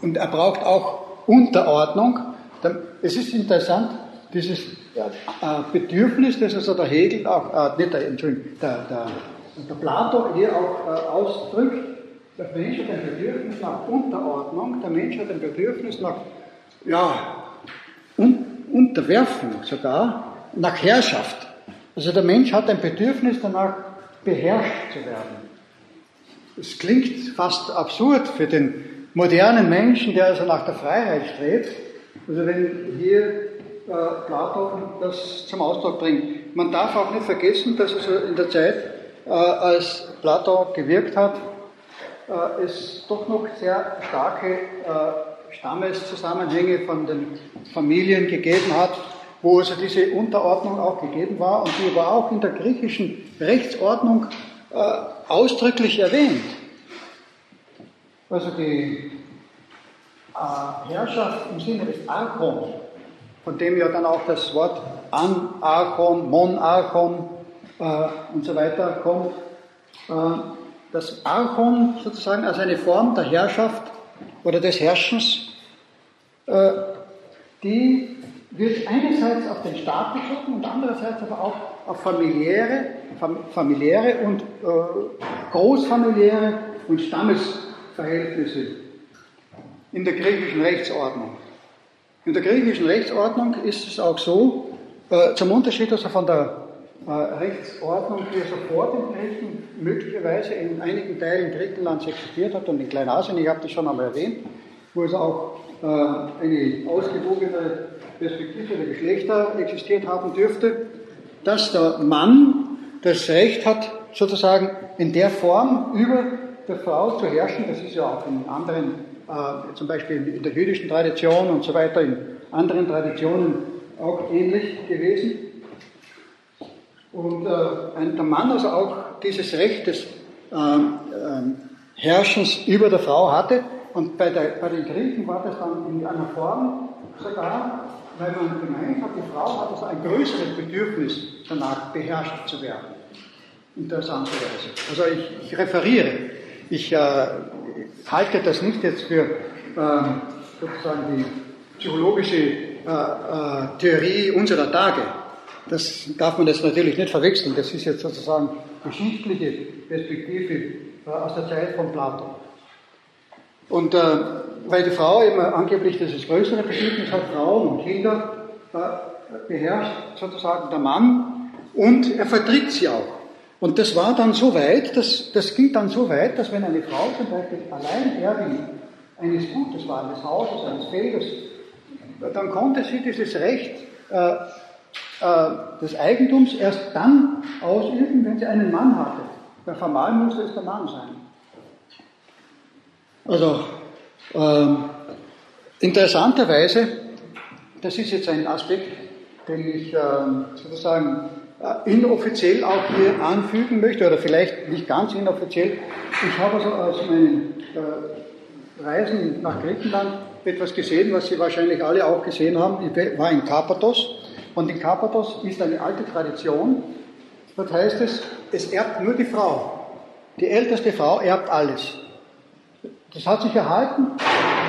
und er braucht auch Unterordnung. Es ist interessant, dieses Bedürfnis, das also der Hegel auch, äh, nicht der, Entschuldigung, der, der, der Plato hier auch äh, ausdrückt, der Mensch hat ein Bedürfnis nach Unterordnung, der Mensch hat ein Bedürfnis nach, ja, Un Unterwerfung sogar, nach Herrschaft. Also der Mensch hat ein Bedürfnis danach, beherrscht zu werden. Es klingt fast absurd für den modernen Menschen, der also nach der Freiheit strebt. Also wenn hier äh, Plato das zum Ausdruck bringt. Man darf auch nicht vergessen, dass also in der Zeit, äh, als Plato gewirkt hat, äh, es doch noch sehr starke Stammeszusammenhänge von den Familien gegeben hat, wo also diese Unterordnung auch gegeben war und die war auch in der griechischen Rechtsordnung ausdrücklich erwähnt. Also die Herrschaft im Sinne des Archons von dem ja dann auch das Wort Anarchon, Monarchon äh, und so weiter kommt. Äh, das Archon sozusagen als eine Form der Herrschaft oder des Herrschens, äh, die wird einerseits auf den Staat bezogen und andererseits aber auch auf familiäre, fam familiäre und äh, großfamiliäre und Stammesverhältnisse in der griechischen Rechtsordnung. In der griechischen Rechtsordnung ist es auch so, äh, zum Unterschied also von der äh, Rechtsordnung, die sofort in Griechen möglicherweise in einigen Teilen Griechenlands existiert hat und in Kleinasien, ich habe das schon einmal erwähnt, wo es auch äh, eine ausgewogene Perspektive der Geschlechter existiert haben dürfte, dass der Mann das Recht hat, sozusagen in der Form über der Frau zu herrschen. Das ist ja auch in anderen äh, zum Beispiel in der jüdischen Tradition und so weiter, in anderen Traditionen auch ähnlich gewesen. Und äh, der Mann also auch dieses Recht des ähm, ähm, Herrschens über der Frau hatte. Und bei, der, bei den Griechen war das dann in einer Form sogar, weil man gemeint hat, die Frau hat also ein größeres Bedürfnis danach, beherrscht zu werden. Interessanterweise. Also ich, ich referiere. Ich äh, halte das nicht jetzt für ähm, sozusagen die psychologische äh, äh, Theorie unserer Tage. Das darf man jetzt natürlich nicht verwechseln. Das ist jetzt sozusagen geschichtliche Perspektive äh, aus der Zeit von Plato. Und äh, weil die Frau immer angeblich das größere Bedürfnis hat, Frauen und Kinder, äh, beherrscht sozusagen der Mann und er vertritt sie auch. Und das war dann so weit, das, das ging dann so weit, dass wenn eine Frau zum Beispiel allein Erbin eines Gutes war, eines Hauses, eines Feldes, dann konnte sie dieses Recht äh, äh, des Eigentums erst dann ausüben, wenn sie einen Mann hatte. Weil formal musste es der Mann sein. Also, ähm, interessanterweise, das ist jetzt ein Aspekt, den ich äh, sozusagen inoffiziell auch hier anfügen möchte, oder vielleicht nicht ganz inoffiziell. Ich habe also aus meinen äh, Reisen nach Griechenland etwas gesehen, was Sie wahrscheinlich alle auch gesehen haben. Ich war in Karpathos und in Karpathos ist eine alte Tradition. Dort heißt es, es erbt nur die Frau. Die älteste Frau erbt alles. Das hat sich erhalten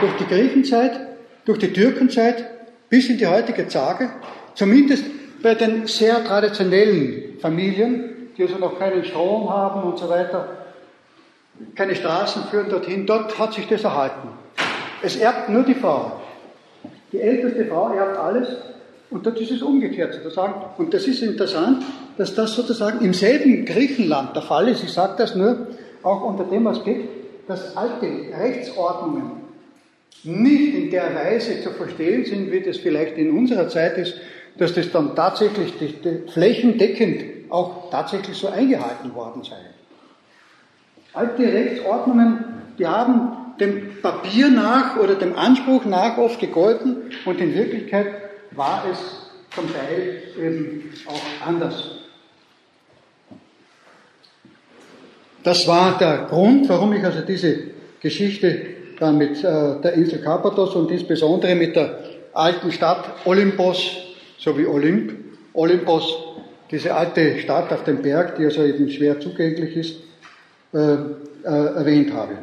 durch die Griechenzeit, durch die Türkenzeit bis in die heutige Tage. Zumindest bei den sehr traditionellen Familien, die also noch keinen Strom haben und so weiter, keine Straßen führen dorthin, dort hat sich das erhalten. Es erbt nur die Frau. Die älteste Frau erbt alles und dort ist es umgekehrt sozusagen. Und das ist interessant, dass das sozusagen im selben Griechenland der Fall ist. Ich sage das nur auch unter dem Aspekt, dass alte Rechtsordnungen nicht in der Weise zu verstehen sind, wie das vielleicht in unserer Zeit ist, dass das dann tatsächlich flächendeckend auch tatsächlich so eingehalten worden sei. Alte Rechtsordnungen, die haben dem Papier nach oder dem Anspruch nach oft gegolten und in Wirklichkeit war es zum Teil eben auch anders. Das war der Grund, warum ich also diese Geschichte dann mit äh, der Insel Karpathos und insbesondere mit der alten Stadt Olympos, so wie Olymp, Olympos, diese alte Stadt auf dem Berg, die also eben schwer zugänglich ist, äh, äh, erwähnt habe.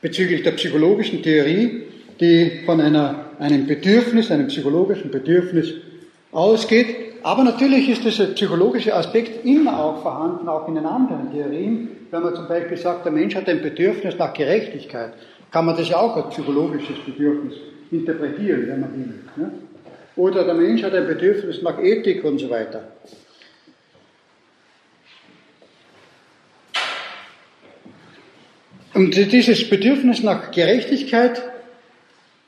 Bezüglich der psychologischen Theorie, die von einer, einem Bedürfnis, einem psychologischen Bedürfnis ausgeht, aber natürlich ist dieser psychologische Aspekt immer auch vorhanden, auch in den anderen Theorien. Wenn man zum Beispiel sagt, der Mensch hat ein Bedürfnis nach Gerechtigkeit, kann man das ja auch als psychologisches Bedürfnis interpretieren, wenn man will. Oder der Mensch hat ein Bedürfnis nach Ethik und so weiter. Und dieses Bedürfnis nach Gerechtigkeit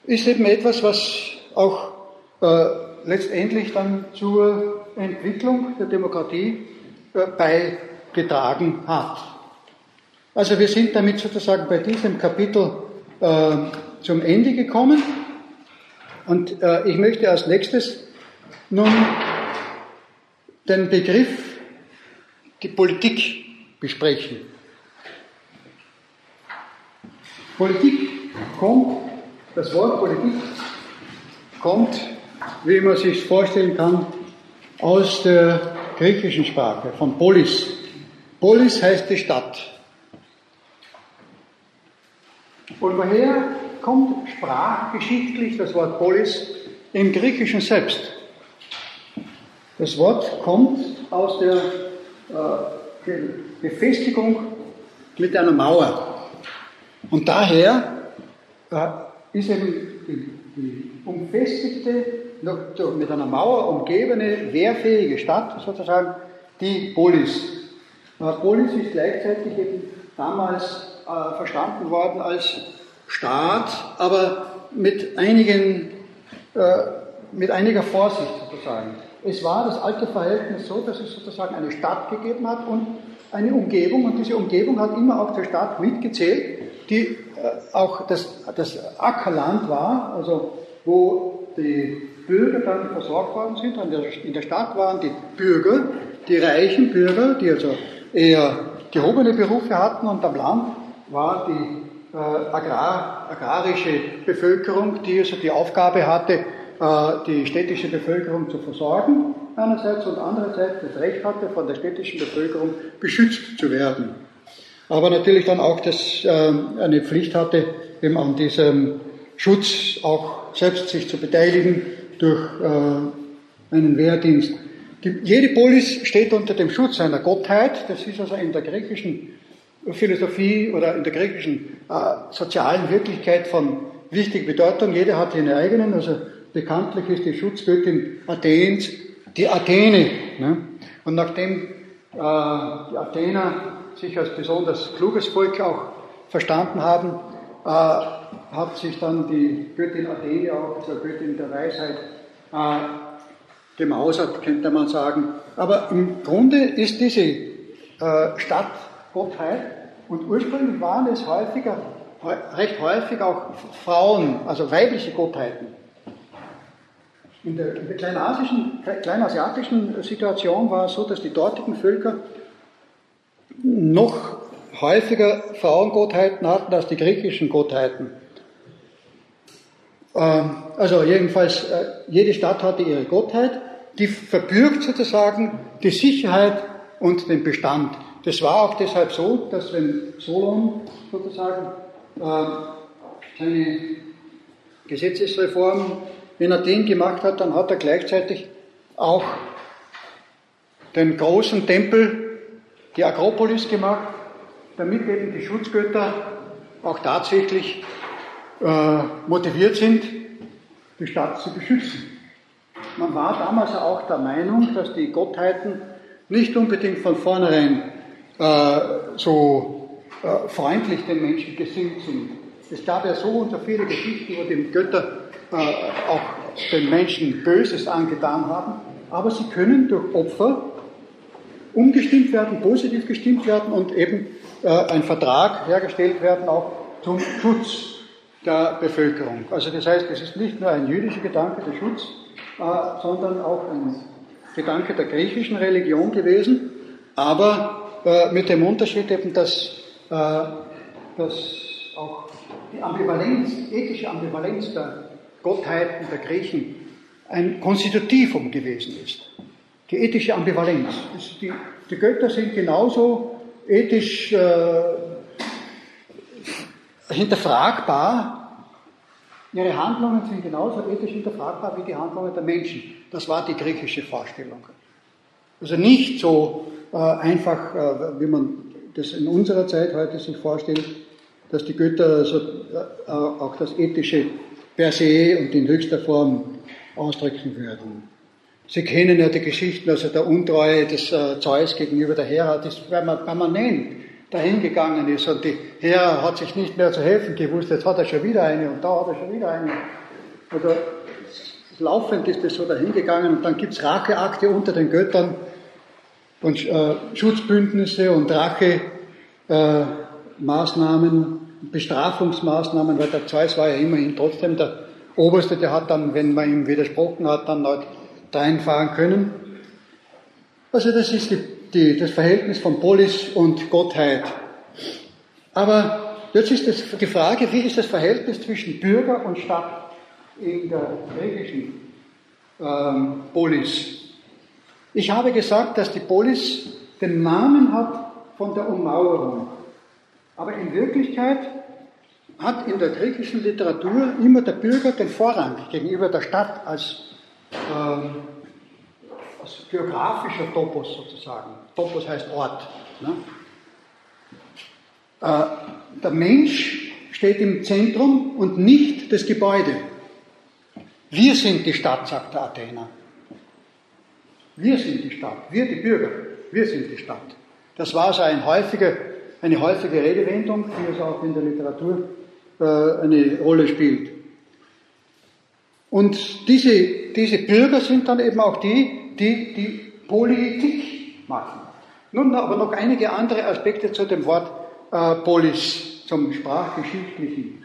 ist eben etwas, was auch äh, letztendlich dann zur Entwicklung der Demokratie äh, beigetragen hat. Also wir sind damit sozusagen bei diesem Kapitel äh, zum Ende gekommen und äh, ich möchte als nächstes nun den Begriff die Politik besprechen. Politik kommt, das Wort Politik kommt wie man sich vorstellen kann, aus der griechischen Sprache, von Polis. Polis heißt die Stadt. Und woher kommt sprachgeschichtlich das Wort Polis im Griechischen selbst? Das Wort kommt aus der äh, Befestigung mit einer Mauer. Und daher äh, ist eben die, die umfestigte noch mit einer Mauer umgebene, wehrfähige Stadt sozusagen, die Polis. Polis ist gleichzeitig eben damals äh, verstanden worden als Staat, aber mit, einigen, äh, mit einiger Vorsicht sozusagen. Es war das alte Verhältnis so, dass es sozusagen eine Stadt gegeben hat und eine Umgebung und diese Umgebung hat immer auch zur Stadt mitgezählt, die äh, auch das, das Ackerland war, also wo die Bürger dann versorgt worden sind. In der Stadt waren die Bürger, die reichen Bürger, die also eher gehobene Berufe hatten und am Land war die äh, Agrar, agrarische Bevölkerung, die also die Aufgabe hatte, äh, die städtische Bevölkerung zu versorgen einerseits und andererseits das Recht hatte, von der städtischen Bevölkerung beschützt zu werden. Aber natürlich dann auch das, äh, eine Pflicht hatte, eben an diesem Schutz auch selbst sich zu beteiligen durch äh, einen Wehrdienst. Die, jede Polis steht unter dem Schutz einer Gottheit. Das ist also in der griechischen Philosophie oder in der griechischen äh, sozialen Wirklichkeit von wichtiger Bedeutung. Jeder hat seine eigenen. Also bekanntlich ist die Schutzgöttin Athens die Athene. Ne? Und nachdem äh, die Athener sich als besonders kluges Volk auch verstanden haben, äh, hat sich dann die Göttin Athene auch zur Göttin der Weisheit äh, gemausert, könnte man sagen. Aber im Grunde ist diese äh, Stadt Gottheit und ursprünglich waren es häufiger, recht häufig auch Frauen, also weibliche Gottheiten. In der, in der kleinasischen, kleinasiatischen Situation war es so, dass die dortigen Völker noch häufiger Frauengottheiten hatten als die griechischen Gottheiten. Ähm, also jedenfalls, äh, jede Stadt hatte ihre Gottheit, die verbürgt sozusagen die Sicherheit und den Bestand. Das war auch deshalb so, dass wenn Solon sozusagen äh, seine Gesetzesreform in Athen gemacht hat, dann hat er gleichzeitig auch den großen Tempel, die Akropolis gemacht, damit eben die Schutzgötter auch tatsächlich äh, motiviert sind, die Stadt zu beschützen. Man war damals auch der Meinung, dass die Gottheiten nicht unbedingt von vornherein äh, so äh, freundlich den Menschen gesinnt sind. Es gab ja so so viele Geschichten, wo die Götter äh, auch den Menschen Böses angetan haben, aber sie können durch Opfer umgestimmt werden, positiv gestimmt werden und eben äh, ein Vertrag hergestellt werden, auch zum Schutz der Bevölkerung. Also das heißt, es ist nicht nur ein jüdischer Gedanke, der Schutz, äh, sondern auch ein Gedanke der griechischen Religion gewesen, aber äh, mit dem Unterschied eben, dass, äh, dass auch die Ambivalenz, ethische Ambivalenz der Gottheiten der Griechen ein Konstitutivum gewesen ist. Die ethische Ambivalenz. Die, die Götter sind genauso ethisch äh, hinterfragbar, ihre Handlungen sind genauso ethisch hinterfragbar wie die Handlungen der Menschen. Das war die griechische Vorstellung. Also nicht so einfach, äh, wie man das in unserer Zeit heute sich vorstellt, dass die Götter also, äh, auch das Ethische per se und in höchster Form ausdrücken würden. Sie kennen ja die Geschichten, also der Untreue des äh, Zeus gegenüber der Hera, das ist permanent dahingegangen ist und die Hera hat sich nicht mehr zu helfen gewusst, jetzt hat er schon wieder eine und da hat er schon wieder eine. Also laufend ist das so dahingegangen und dann gibt es Racheakte unter den Göttern und äh, Schutzbündnisse und Rachemaßnahmen, äh, Bestrafungsmaßnahmen, weil der Zeus war ja immerhin trotzdem der Oberste, der hat dann, wenn man ihm widersprochen hat, dann halt reinfahren können. Also das ist die die, das Verhältnis von Polis und Gottheit. Aber jetzt ist das die Frage, wie ist das Verhältnis zwischen Bürger und Stadt in der griechischen ähm, Polis? Ich habe gesagt, dass die Polis den Namen hat von der Ummauerung. Aber in Wirklichkeit hat in der griechischen Literatur immer der Bürger den Vorrang gegenüber der Stadt als ähm, als geografischer Topos sozusagen. Topos heißt Ort. Ne? Äh, der Mensch steht im Zentrum und nicht das Gebäude. Wir sind die Stadt, sagt der Athener. Wir sind die Stadt, wir die Bürger, wir sind die Stadt. Das war so ein häufige, eine häufige Redewendung, die es auch in der Literatur äh, eine Rolle spielt. Und diese, diese Bürger sind dann eben auch die, die die Politik machen. Nun aber noch einige andere Aspekte zu dem Wort äh, Polis, zum sprachgeschichtlichen.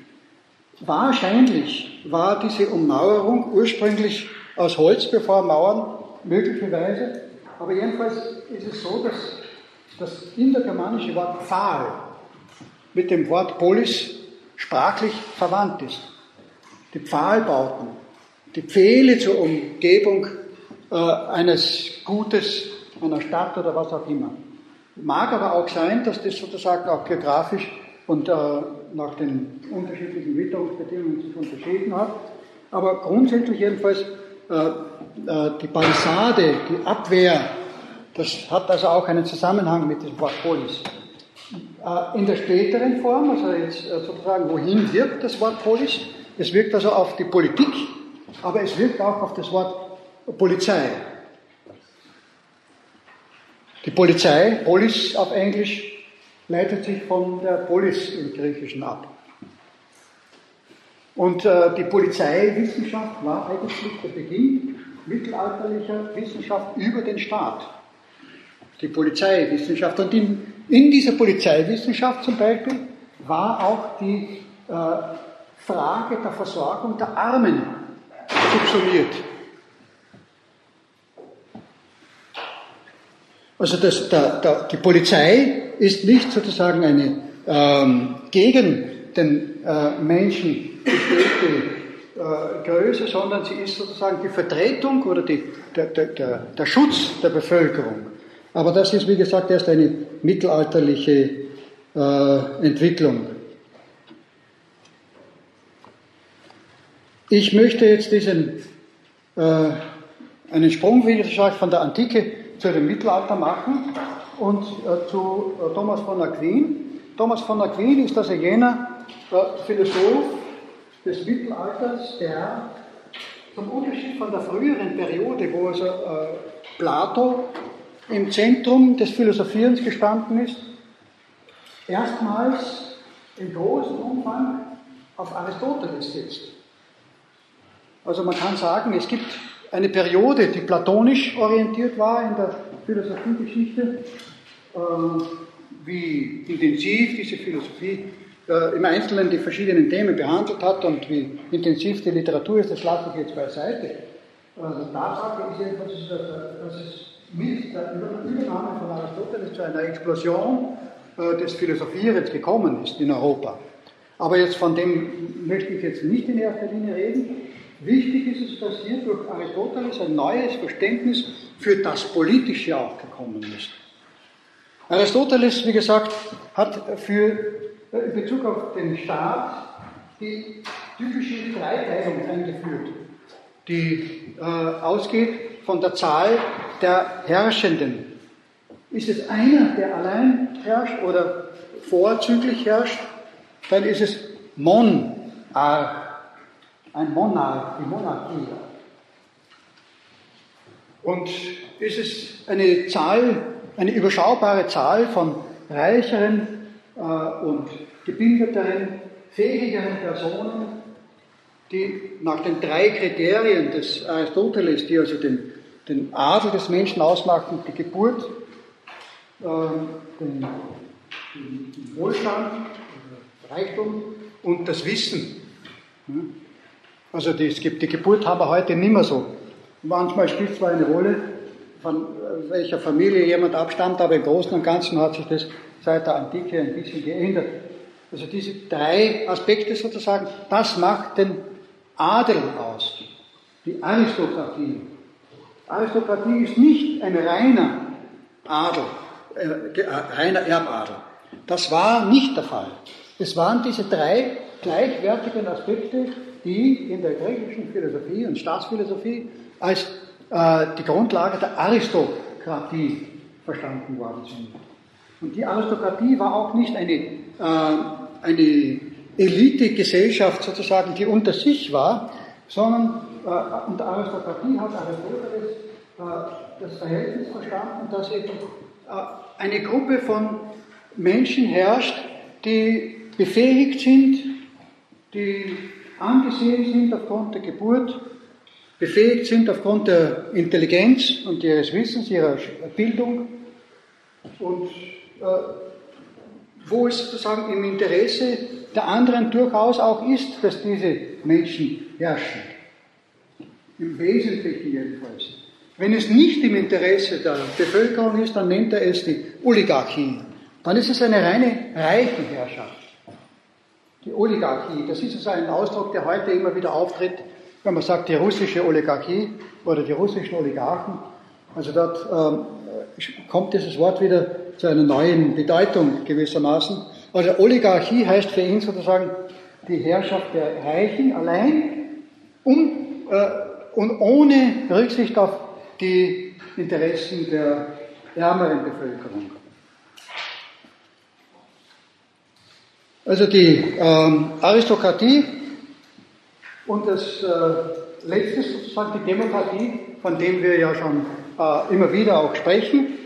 Wahrscheinlich war diese Ummauerung ursprünglich aus Holz, bevor Mauern möglicherweise, aber jedenfalls ist es so, dass das indogermanische Wort Pfahl mit dem Wort Polis sprachlich verwandt ist. Die Pfahlbauten, die Pfähle zur Umgebung äh, eines Gutes, einer Stadt oder was auch immer. Mag aber auch sein, dass das sozusagen auch geografisch und äh, nach den unterschiedlichen Witterungsbedingungen sich unterschieden hat. Aber grundsätzlich jedenfalls äh, die Palisade, die Abwehr, das hat also auch einen Zusammenhang mit dem Wort Polis. Äh, in der späteren Form, also jetzt äh, sozusagen, wohin wirkt das Wort Polis? Es wirkt also auf die Politik, aber es wirkt auch auf das Wort Polizei. Die Polizei, Polis auf Englisch, leitet sich von der Polis im Griechischen ab. Und äh, die Polizeiwissenschaft war eigentlich der Beginn mittelalterlicher Wissenschaft über den Staat. Die Polizeiwissenschaft. Und in, in dieser Polizeiwissenschaft zum Beispiel war auch die äh, Frage der Versorgung der Armen subsumiert. Also das, der, der, die Polizei ist nicht sozusagen eine ähm, gegen den äh, Menschen gestellte Größe, sondern sie ist sozusagen die Vertretung oder die, der, der, der Schutz der Bevölkerung. Aber das ist, wie gesagt, erst eine mittelalterliche äh, Entwicklung. Ich möchte jetzt diesen, äh, einen Sprung, wie gesagt, von der Antike zu dem Mittelalter machen und äh, zu äh, Thomas von Aquin. Thomas von Aquin ist also jener äh, Philosoph des Mittelalters, der zum Unterschied von der früheren Periode, wo also äh, Plato im Zentrum des Philosophierens gestanden ist, erstmals im großen Umfang auf Aristoteles setzt. Also man kann sagen, es gibt eine Periode, die platonisch orientiert war in der Philosophiegeschichte, äh, wie intensiv diese Philosophie äh, im Einzelnen die verschiedenen Themen behandelt hat und wie intensiv die Literatur ist, das lasse ich jetzt beiseite. Also Tatsache ist jedenfalls, dass es mit der Übernahme von Aristoteles zu einer Explosion äh, des Philosophierens gekommen ist in Europa. Aber jetzt von dem möchte ich jetzt nicht in erster Linie reden. Wichtig ist es, dass hier durch Aristoteles ein neues Verständnis für das Politische auch gekommen ist. Aristoteles, wie gesagt, hat für, in Bezug auf den Staat die typische Dreiteilung eingeführt, die äh, ausgeht von der Zahl der Herrschenden. Ist es einer, der allein herrscht oder vorzüglich herrscht, dann ist es Monarch, ein Monarch, die Monarchie. Und ist es eine Zahl, eine überschaubare Zahl von reicheren äh, und gebildeteren, fähigeren Personen, die nach den drei Kriterien des Aristoteles, die also den, den Adel des Menschen ausmachen, die Geburt, äh, den, den Wohlstand, Reichtum und das Wissen. Also die, die Geburt haben wir heute nicht mehr so. Manchmal spielt es zwar eine Rolle, von äh, welcher Familie jemand abstammt, aber im Großen und Ganzen hat sich das seit der Antike ein bisschen geändert. Also diese drei Aspekte sozusagen, das macht den Adel aus, die Aristokratie. Aristokratie ist nicht ein reiner Adel, äh, äh reiner Erbadel. Das war nicht der Fall. Es waren diese drei gleichwertigen Aspekte, die in der griechischen Philosophie und Staatsphilosophie als äh, die Grundlage der Aristokratie verstanden worden sind. Und die Aristokratie war auch nicht eine, äh, eine Elite-Gesellschaft sozusagen, die unter sich war, sondern äh, unter Aristokratie hat Aristoteles äh, das Verhältnis verstanden, dass eben äh, eine Gruppe von Menschen herrscht, die befähigt sind, die angesehen sind aufgrund der Geburt, befähigt sind aufgrund der Intelligenz und ihres Wissens, ihrer Bildung. Und wo es sozusagen im Interesse der anderen durchaus auch ist, dass diese Menschen herrschen. Im Wesentlichen jedenfalls. Wenn es nicht im Interesse der Bevölkerung ist, dann nennt er es die Oligarchie. Dann ist es eine reine Reichenherrschaft die Oligarchie. Das ist also ein Ausdruck, der heute immer wieder auftritt, wenn man sagt, die russische Oligarchie oder die russischen Oligarchen. Also dort ähm, kommt dieses Wort wieder zu einer neuen Bedeutung gewissermaßen. Also Oligarchie heißt für ihn sozusagen die Herrschaft der Reichen allein um, äh, und ohne Rücksicht auf die Interessen der ärmeren Bevölkerung. Also die ähm, Aristokratie und das äh, letzte sozusagen die Demokratie, von dem wir ja schon äh, immer wieder auch sprechen,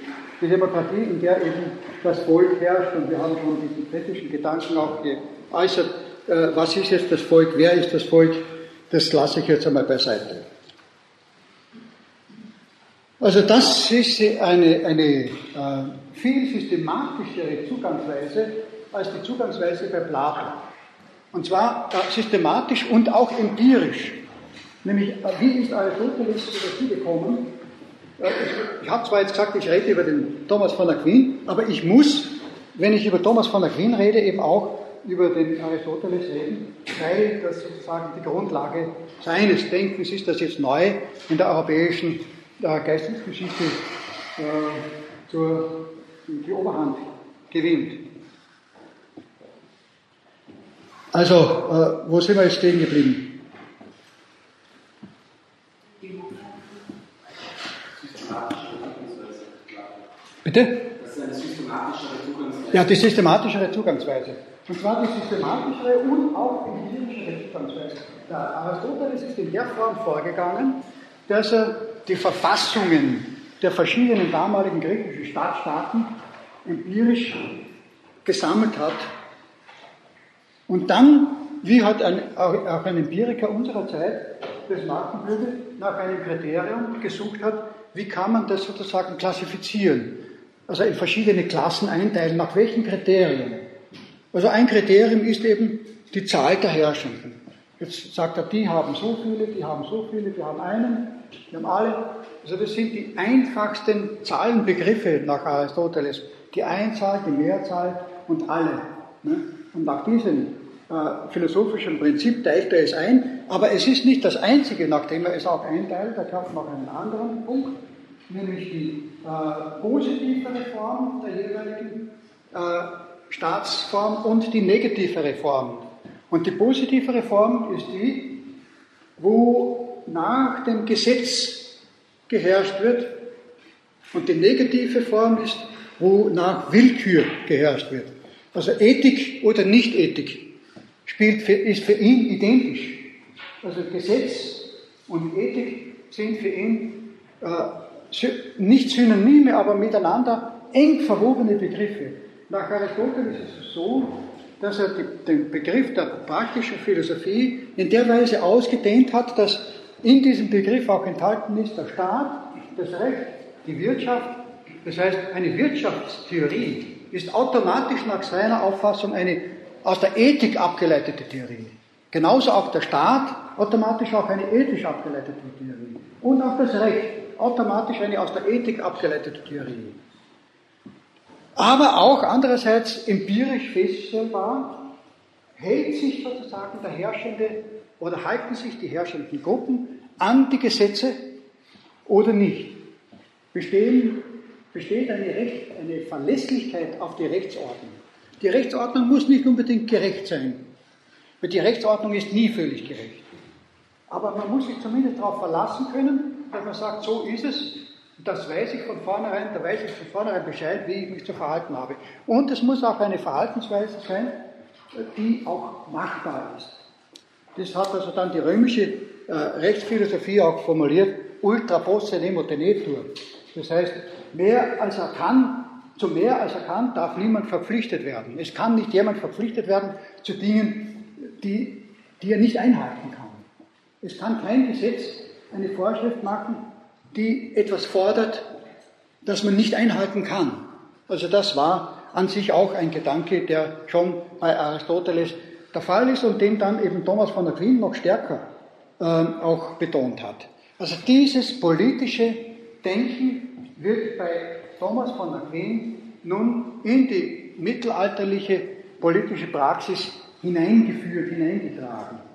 die Demokratie, in der eben das Volk herrscht und wir haben schon diesen kritischen Gedanken auch geäußert, äh, was ist jetzt das Volk, wer ist das Volk, das lasse ich jetzt einmal beiseite. Also das ist eine, eine äh, viel systematischere Zugangsweise als die Zugangsweise bei Plato. Und zwar äh, systematisch und auch empirisch. Nämlich, äh, wie ist Aristoteles dazu gekommen? Ich, ich habe zwar jetzt gesagt, ich rede über den Thomas von Aquin, aber ich muss, wenn ich über Thomas von Aquin rede, eben auch über den Aristoteles reden, weil das sozusagen die Grundlage seines Denkens ist, das jetzt neu in der europäischen äh, Geistesgeschichte äh, zur, die Oberhand gewinnt. Also, äh, wo sind wir jetzt stehen geblieben? Bitte? Das ist eine systematischere Zugangsweise. Ja, die systematischere Zugangsweise. Und zwar die systematischere und auch empirischere Zugangsweise. Der Aristoteles ist in der Form vorgegangen, dass er die Verfassungen der verschiedenen damaligen griechischen Stadtstaaten empirisch gesammelt hat und dann, wie hat ein, auch ein Empiriker unserer Zeit das machen würde, nach einem Kriterium gesucht hat, wie kann man das sozusagen klassifizieren? Also in verschiedene Klassen einteilen, nach welchen Kriterien? Also ein Kriterium ist eben die Zahl der Herrschenden. Jetzt sagt er, die haben so viele, die haben so viele, die haben einen, die haben alle. Also das sind die einfachsten Zahlenbegriffe nach Aristoteles. Die Einzahl, die Mehrzahl und alle. Ne? Und nach diesem äh, philosophischen Prinzip teilt er es ein. Aber es ist nicht das einzige, nachdem er es auch einteilt. Er hat noch einen anderen Punkt, nämlich die äh, positivere Form der jeweiligen äh, Staatsform und die negativere Form. Und die positivere Form ist die, wo nach dem Gesetz geherrscht wird. Und die negative Form ist, wo nach Willkür geherrscht wird. Also Ethik oder Nicht-Ethik für, ist für ihn identisch. Also Gesetz und Ethik sind für ihn äh, nicht Synonyme, aber miteinander eng verwobene Begriffe. Nach Aristoteles ist es so, dass er den Begriff der praktischen Philosophie in der Weise ausgedehnt hat, dass in diesem Begriff auch enthalten ist der Staat, das Recht, die Wirtschaft. Das heißt, eine Wirtschaftstheorie ist automatisch nach seiner Auffassung eine aus der Ethik abgeleitete Theorie. Genauso auch der Staat automatisch auch eine ethisch abgeleitete Theorie. Und auch das Recht automatisch eine aus der Ethik abgeleitete Theorie aber auch andererseits empirisch feststellbar, hält sich sozusagen der herrschende oder halten sich die herrschenden Gruppen an die Gesetze oder nicht? Bestehen, besteht eine, Recht, eine Verlässlichkeit auf die Rechtsordnung? Die Rechtsordnung muss nicht unbedingt gerecht sein, weil die Rechtsordnung ist nie völlig gerecht. Aber man muss sich zumindest darauf verlassen können, dass man sagt, so ist es, das weiß ich von vornherein, da weiß ich von vornherein Bescheid, wie ich mich zu verhalten habe. Und es muss auch eine Verhaltensweise sein, die auch machbar ist. Das hat also dann die römische äh, Rechtsphilosophie auch formuliert, ultra posse nemo tenetur. Das heißt, mehr als er kann, zu mehr als er kann, darf niemand verpflichtet werden. Es kann nicht jemand verpflichtet werden zu Dingen, die, die er nicht einhalten kann. Es kann kein Gesetz eine Vorschrift machen, die etwas fordert, das man nicht einhalten kann. Also das war an sich auch ein Gedanke, der schon bei Aristoteles der Fall ist und den dann eben Thomas von Aquin noch stärker äh, auch betont hat. Also dieses politische Denken wird bei Thomas von Aquin nun in die mittelalterliche politische Praxis hineingeführt, hineingetragen.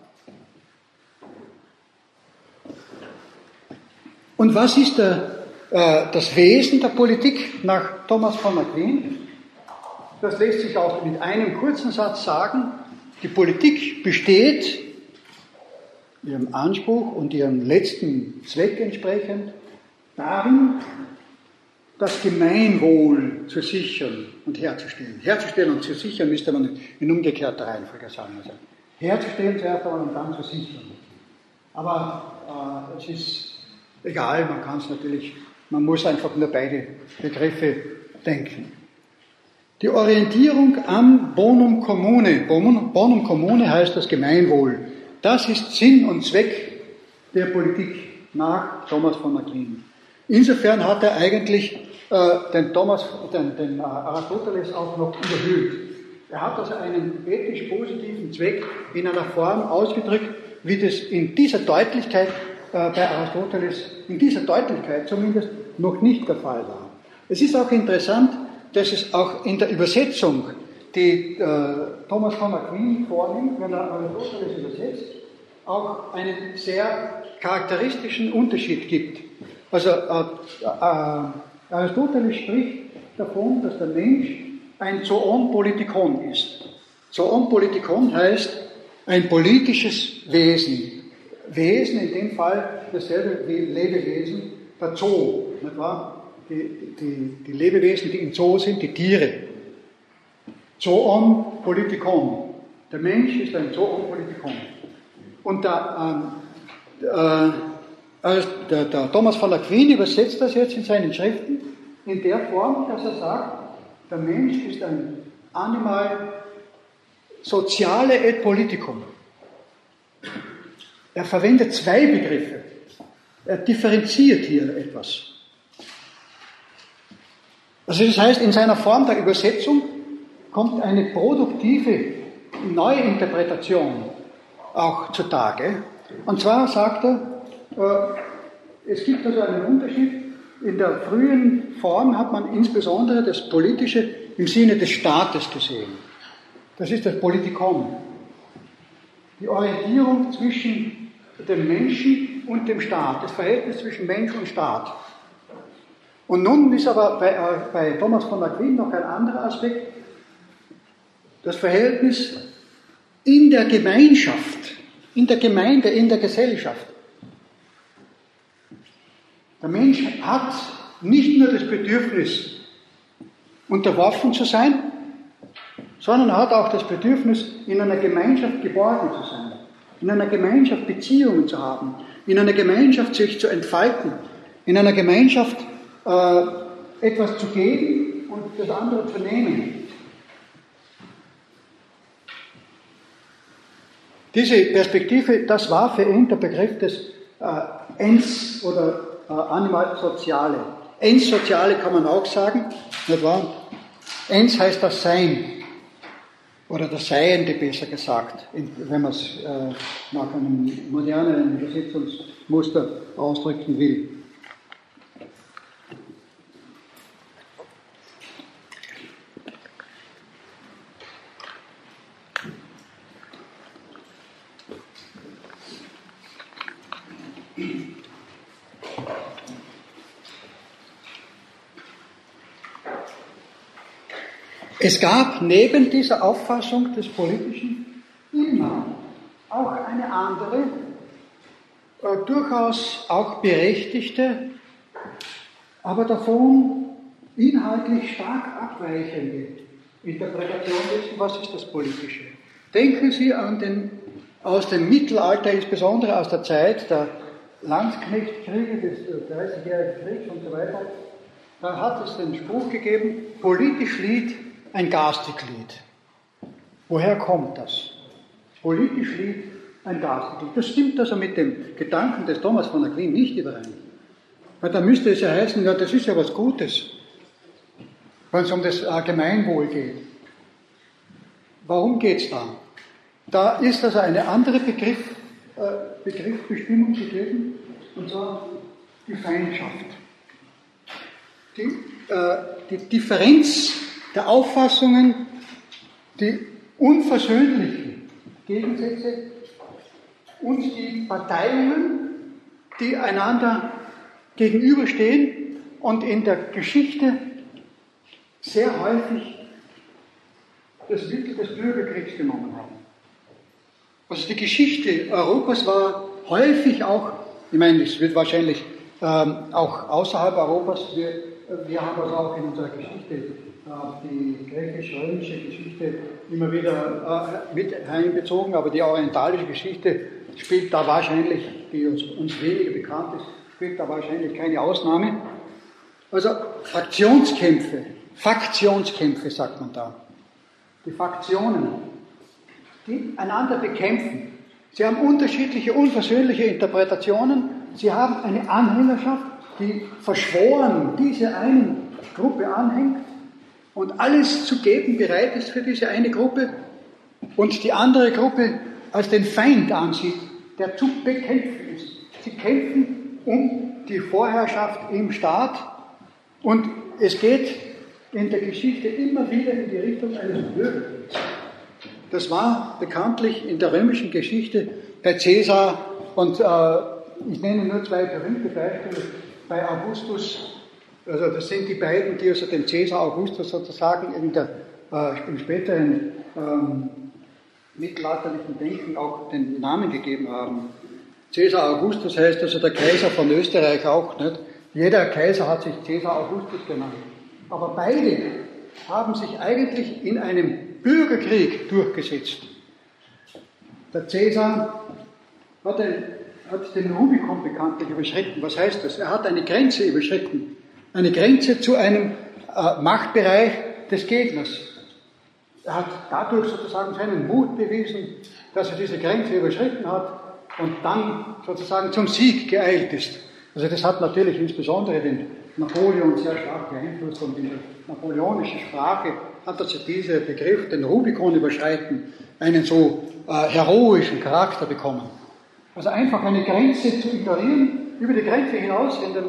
Und was ist der, äh, das Wesen der Politik nach Thomas von Aquin? Das lässt sich auch mit einem kurzen Satz sagen. Die Politik besteht ihrem Anspruch und ihrem letzten Zweck entsprechend darin, das Gemeinwohl zu sichern und herzustellen. Herzustellen und zu sichern müsste man in umgekehrter Reihenfolge sagen. Also herzustellen zuerst einmal und dann zu sichern. Aber äh, es ist egal, man kann es natürlich, man muss einfach nur beide Begriffe denken. Die Orientierung am Bonum Commune, Bonum Commune heißt das Gemeinwohl. Das ist Sinn und Zweck der Politik nach Thomas von Aquin. Insofern hat er eigentlich äh, den, Thomas, den, den äh, Aristoteles auch noch überhöht. Er hat also einen ethisch positiven Zweck in einer Form ausgedrückt, wie das in dieser Deutlichkeit bei Aristoteles in dieser Deutlichkeit zumindest noch nicht der Fall war. Es ist auch interessant, dass es auch in der Übersetzung, die äh, Thomas von Aquin vornimmt, wenn er Aristoteles übersetzt, auch einen sehr charakteristischen Unterschied gibt. Also äh, äh, Aristoteles spricht davon, dass der Mensch ein Zoon Politikon ist. Zoon Politikon heißt ein politisches Wesen, Wesen, in dem Fall dasselbe wie Lebewesen, der Zoo, nicht wahr? Die, die, die Lebewesen, die im Zoo sind, die Tiere. Zoon Politikon. Der Mensch ist ein Zoon Politikon. Und der, ähm, äh, der, der Thomas von Aquin übersetzt das jetzt in seinen Schriften in der Form, dass er sagt, der Mensch ist ein Animal Soziale et Politicum. Er verwendet zwei Begriffe. Er differenziert hier etwas. Also das heißt, in seiner Form der Übersetzung kommt eine produktive Neuinterpretation auch zutage. Und zwar sagt er, äh, es gibt also einen Unterschied. In der frühen Form hat man insbesondere das Politische im Sinne des Staates gesehen. Das ist das Politikon. Die Orientierung zwischen dem Menschen und dem Staat, das Verhältnis zwischen Mensch und Staat. Und nun ist aber bei, äh, bei Thomas von Aquin noch ein anderer Aspekt, das Verhältnis in der Gemeinschaft, in der Gemeinde, in der Gesellschaft. Der Mensch hat nicht nur das Bedürfnis, unterworfen zu sein, sondern er hat auch das Bedürfnis, in einer Gemeinschaft geborgen zu sein, in einer Gemeinschaft Beziehungen zu haben, in einer Gemeinschaft sich zu entfalten, in einer Gemeinschaft äh, etwas zu geben und das andere zu nehmen. Diese Perspektive, das war für ihn der Begriff des äh, Ens oder äh, Animal Soziale. Ens Soziale kann man auch sagen, nicht wahr? Ens heißt das Sein oder das Seiende besser gesagt, wenn man es äh, nach einem modernen Übersetzungsmuster ausdrücken will. Es gab neben dieser Auffassung des Politischen immer auch eine andere, äh, durchaus auch berechtigte, aber davon inhaltlich stark abweichende Interpretation dessen, was ist das Politische. Denken Sie an den, aus dem Mittelalter, insbesondere aus der Zeit der Landsknechtkriege, des 30-jährigen Kriegs und so weiter, da hat es den Spruch gegeben, politisch Lied ein Garstig-Lied. Woher kommt das? Politisch Lied, ein Garstig-Lied. Das stimmt also mit dem Gedanken des Thomas von Aquin nicht überein. Weil da müsste es ja heißen, ja, das ist ja was Gutes, wenn es um das Gemeinwohl geht. Warum geht es da? Da ist also eine andere Begriff, äh, Begriffsbestimmung gegeben, und zwar die Feindschaft. Die, äh, die Differenz der Auffassungen, die unversöhnlichen Gegensätze und die Parteiungen, die einander gegenüberstehen und in der Geschichte sehr häufig das Mittel des Bürgerkriegs genommen haben. Also die Geschichte Europas war häufig auch, ich meine, es wird wahrscheinlich ähm, auch außerhalb Europas, wir, wir haben das auch in unserer Geschichte die griechisch-römische Geschichte immer wieder äh, mit einbezogen, aber die orientalische Geschichte spielt da wahrscheinlich, die uns, uns weniger bekannt ist, spielt da wahrscheinlich keine Ausnahme. Also Fraktionskämpfe, Faktionskämpfe sagt man da. Die Faktionen, die einander bekämpfen. Sie haben unterschiedliche, unversöhnliche Interpretationen. Sie haben eine Anhängerschaft, die verschworen diese einen Gruppe anhängt und alles zu geben bereit ist für diese eine Gruppe und die andere Gruppe als den Feind ansieht, der zu bekämpfen ist. Sie kämpfen um die Vorherrschaft im Staat und es geht in der Geschichte immer wieder in die Richtung eines Bürgerkriegs. Das war bekanntlich in der römischen Geschichte bei Caesar und äh, ich nenne nur zwei berühmte Beispiele. Bei Augustus also das sind die beiden, die also dem Caesar Augustus sozusagen in der, äh, im späteren ähm, mittelalterlichen Denken auch den Namen gegeben haben. Caesar Augustus heißt also der Kaiser von Österreich auch. Nicht? Jeder Kaiser hat sich Caesar Augustus genannt. Aber beide haben sich eigentlich in einem Bürgerkrieg durchgesetzt. Der Caesar hat den, hat den Rubikon bekanntlich überschritten. Was heißt das? Er hat eine Grenze überschritten eine Grenze zu einem äh, Machtbereich des Gegners. Er hat dadurch sozusagen seinen Mut bewiesen, dass er diese Grenze überschritten hat und dann sozusagen zum Sieg geeilt ist. Also das hat natürlich insbesondere den Napoleon sehr stark beeinflusst und in der napoleonischen Sprache hat also dieser Begriff, den Rubikon überschreiten, einen so äh, heroischen Charakter bekommen. Also einfach eine Grenze zu ignorieren, über die Grenze hinaus in den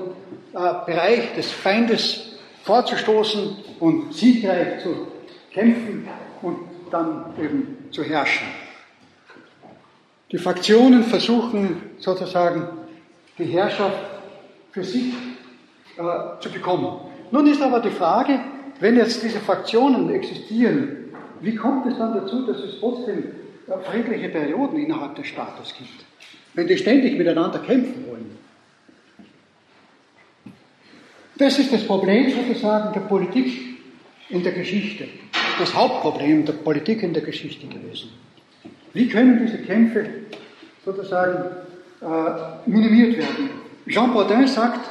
Bereich des Feindes vorzustoßen und siegreich zu kämpfen und dann eben zu herrschen. Die Fraktionen versuchen sozusagen die Herrschaft für sich äh, zu bekommen. Nun ist aber die Frage, wenn jetzt diese Fraktionen existieren, wie kommt es dann dazu, dass es trotzdem äh, friedliche Perioden innerhalb des Staates gibt, wenn die ständig miteinander kämpfen wollen? Das ist das Problem sozusagen der Politik in der Geschichte, das Hauptproblem der Politik in der Geschichte gewesen. Wie können diese Kämpfe sozusagen äh, minimiert werden? Jean Baudin sagt,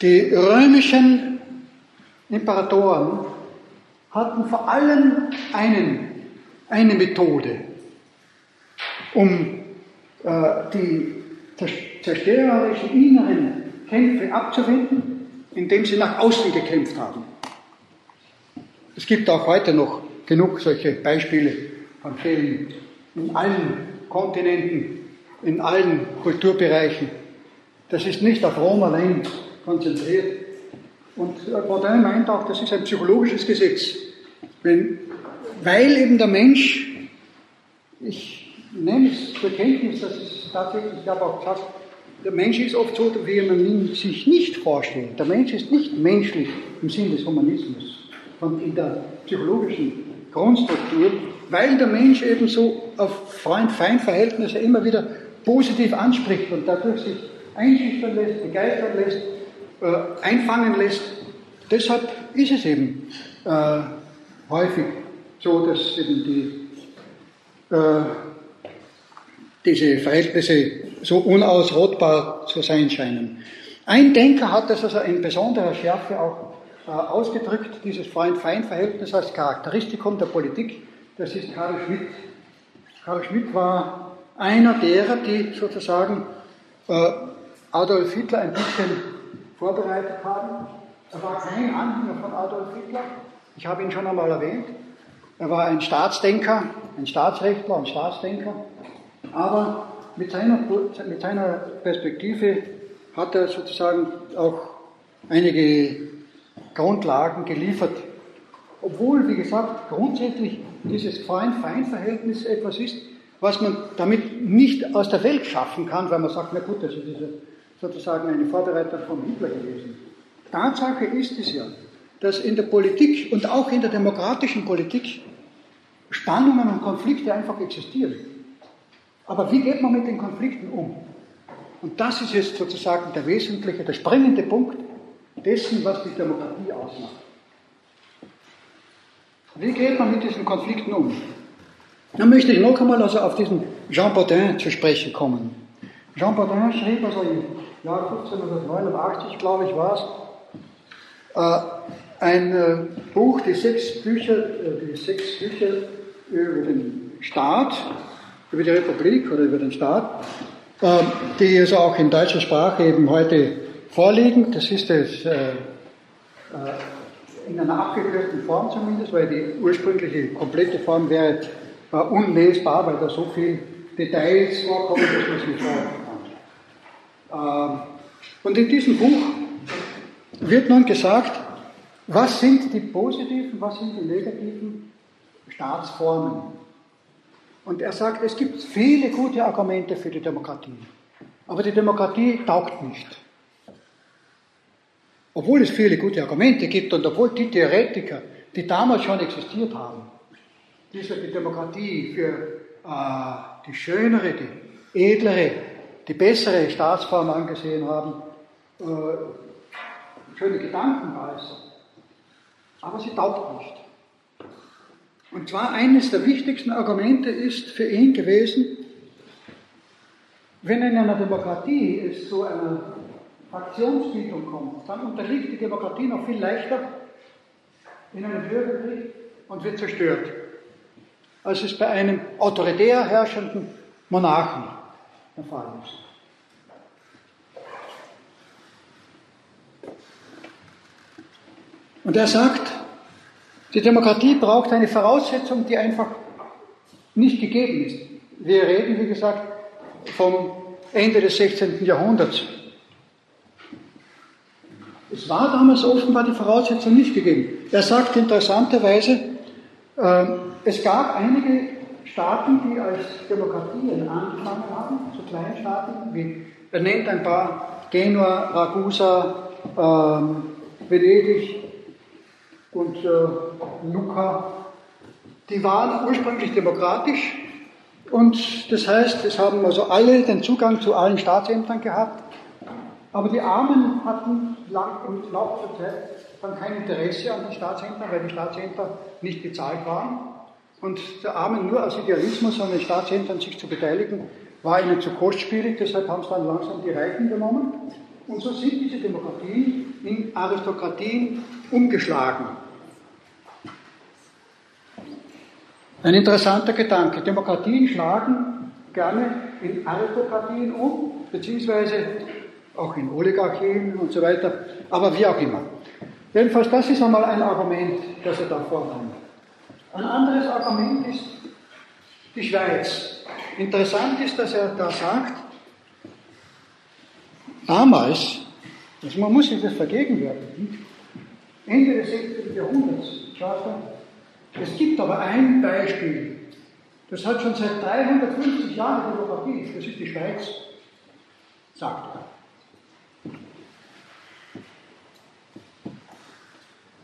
die römischen Imperatoren hatten vor allem einen, eine Methode, um äh, die zerstörerischen inneren Kämpfe abzuwenden, indem sie nach außen gekämpft haben. Es gibt auch heute noch genug solche Beispiele von Fällen in allen Kontinenten, in allen Kulturbereichen. Das ist nicht auf Rom allein konzentriert. Und Baudin meint auch, das ist ein psychologisches Gesetz. Wenn, weil eben der Mensch, ich nehme es zur Kenntnis, das ist tatsächlich, ich habe auch gesagt, der Mensch ist oft so, wie man ihn sich nicht vorstellt. Der Mensch ist nicht menschlich im Sinn des Humanismus, sondern in der psychologischen Grundstruktur, weil der Mensch eben so auf Freund-Feind-Verhältnisse immer wieder positiv anspricht und dadurch sich einschüchtern lässt, begeistern lässt, äh, einfangen lässt. Deshalb ist es eben äh, häufig so, dass eben die, äh, diese Verhältnisse so unausrottbar zu sein scheinen. Ein Denker hat das also in besonderer Schärfe auch äh, ausgedrückt, dieses Freund-Feind-Verhältnis als Charakteristikum der Politik. Das ist Karl Schmidt. Karl Schmidt war einer derer, die sozusagen äh, Adolf Hitler ein bisschen vorbereitet haben. Er war kein Anhänger von Adolf Hitler. Ich habe ihn schon einmal erwähnt. Er war ein Staatsdenker, ein Staatsrechtler, ein Staatsdenker. Aber mit seiner, mit seiner Perspektive hat er sozusagen auch einige Grundlagen geliefert. Obwohl, wie gesagt, grundsätzlich dieses Freund-Feind-Verhältnis etwas ist, was man damit nicht aus der Welt schaffen kann, weil man sagt, na gut, das ist sozusagen eine Vorbereitung von Hitler gewesen. Tatsache ist es ja, dass in der Politik und auch in der demokratischen Politik Spannungen und Konflikte einfach existieren. Aber wie geht man mit den Konflikten um? Und das ist jetzt sozusagen der wesentliche, der springende Punkt dessen, was die Demokratie ausmacht. Wie geht man mit diesen Konflikten um? Dann möchte ich noch einmal also auf diesen Jean Baudin zu sprechen kommen. Jean Baudin schrieb also im Jahr 1589, glaube ich, war es, äh, ein äh, Buch, die sechs Bücher, äh, die sechs Bücher über den Staat, über die Republik oder über den Staat, äh, die also auch in deutscher Sprache eben heute vorliegen. Das ist es äh, äh, in einer abgekürzten Form zumindest, weil die ursprüngliche komplette Form wäre unlesbar, weil da so viele Details vorkommen, dass man es nicht schreiben ähm, und in diesem Buch wird nun gesagt, was sind die positiven, was sind die negativen Staatsformen. Und er sagt, es gibt viele gute Argumente für die Demokratie. Aber die Demokratie taugt nicht. Obwohl es viele gute Argumente gibt und obwohl die Theoretiker, die damals schon existiert haben, diese die Demokratie für äh, die schönere, die edlere, die bessere Staatsform angesehen haben, äh, schöne Gedanken äußern. Aber sie taugt nicht. Und zwar eines der wichtigsten Argumente ist für ihn gewesen, wenn in einer Demokratie es zu einer Fraktionsbildung kommt, dann unterliegt die Demokratie noch viel leichter in einem Bürgerkrieg und wird zerstört, als es bei einem autoritär herrschenden Monarchen der Fall ist. Und er sagt, die Demokratie braucht eine Voraussetzung, die einfach nicht gegeben ist. Wir reden, wie gesagt, vom Ende des 16. Jahrhunderts. Es war damals offenbar die Voraussetzung nicht gegeben. Er sagt interessanterweise, äh, es gab einige Staaten, die als Demokratien angefangen haben, so Kleinstaaten, wie, er nennt ein paar, Genua, Ragusa, ähm, Venedig und äh, Lucca, die waren ursprünglich demokratisch und das heißt, es haben also alle den Zugang zu allen Staatsämtern gehabt, aber die Armen hatten lang und Laufe der Zeit dann kein Interesse an den Staatsämtern, weil die Staatsämter nicht bezahlt waren. Und der Armen nur als Idealismus an den Staatsämtern sich zu beteiligen, war ihnen zu kostspielig, deshalb haben es dann langsam die Reichen genommen. Und so sind diese Demokratien in Aristokratien umgeschlagen. Ein interessanter Gedanke. Demokratien schlagen gerne in Aristokratien um, beziehungsweise auch in Oligarchien und so weiter, aber wie auch immer. Jedenfalls, das ist einmal ein Argument, das er da vorbringt. Ein anderes Argument ist die Schweiz. Interessant ist, dass er da sagt, damals, also man muss sich das vergegenwärtigen, Ende des 16. Jahrhunderts, es gibt aber ein Beispiel, das hat schon seit 350 Jahren Demokratie, das ist die Schweiz, sagt er.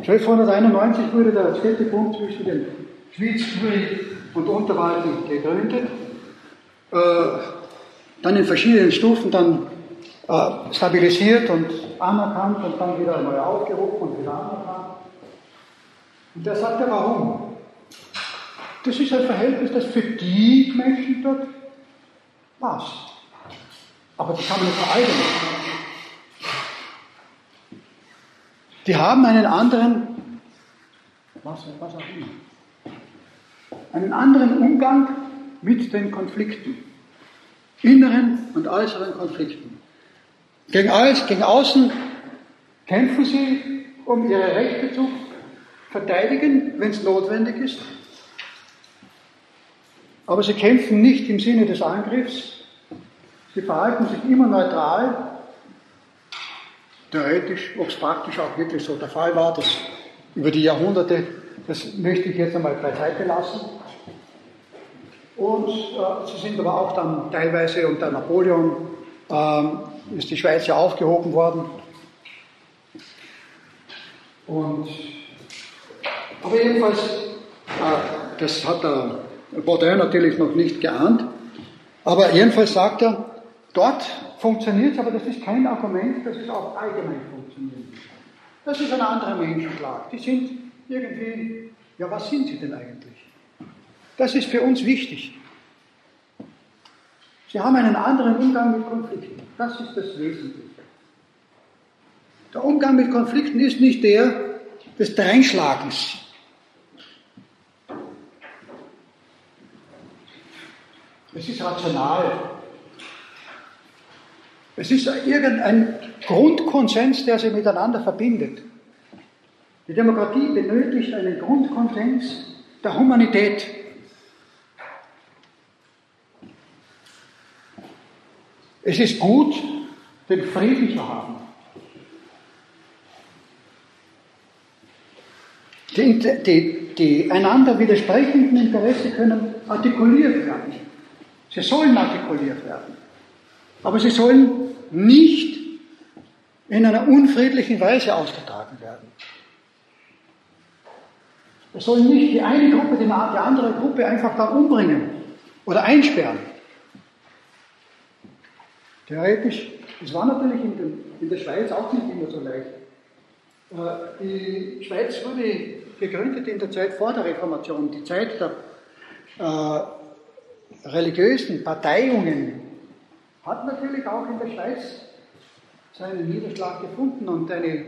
1291 wurde der zweite Punkt zwischen den Schwyz, Uri und Unterwalden gegründet, äh, dann in verschiedenen Stufen dann äh, stabilisiert und anerkannt und dann wieder neu aufgerufen und wieder anerkannt. Und der sagte, warum? Das ist ein Verhältnis, das für die Menschen dort passt. Aber kann man nicht verallgemeinern. Die haben einen anderen, was, was auch immer, einen anderen Umgang mit den Konflikten, inneren und äußeren Konflikten. Gegen, alles, gegen außen kämpfen sie, um ihre Rechte zu verteidigen, wenn es notwendig ist. Aber sie kämpfen nicht im Sinne des Angriffs. Sie verhalten sich immer neutral theoretisch, ob es praktisch auch wirklich so der Fall war, das über die Jahrhunderte, das möchte ich jetzt einmal beiseite lassen. Und äh, sie sind aber auch dann teilweise unter Napoleon ähm, ist die Schweiz ja aufgehoben worden. Und, aber jedenfalls, äh, das hat der Baudin natürlich noch nicht geahnt, aber jedenfalls sagt er, dort funktioniert es, aber das ist kein Argument, dass es auch allgemein funktioniert. Das ist ein anderer Menschenschlag. Die sind irgendwie, ja, was sind sie denn eigentlich? Das ist für uns wichtig. Sie haben einen anderen Umgang mit Konflikten. Das ist das Wesentliche. Der Umgang mit Konflikten ist nicht der des Dreinschlagens. Es ist rational. Es ist irgendein Grundkonsens, der sie miteinander verbindet. Die Demokratie benötigt einen Grundkonsens der Humanität. Es ist gut, den Frieden zu haben. Die, die, die einander widersprechenden Interessen können artikuliert werden. Sie sollen artikuliert werden. Aber sie sollen nicht in einer unfriedlichen Weise ausgetragen werden. Es soll nicht die eine Gruppe die andere Gruppe einfach dann umbringen oder einsperren. Theoretisch, das war natürlich in, den, in der Schweiz auch nicht immer so leicht. Äh, die Schweiz wurde gegründet in der Zeit vor der Reformation, die Zeit der äh, religiösen Parteiungen hat natürlich auch in der Schweiz seinen Niederschlag gefunden und eine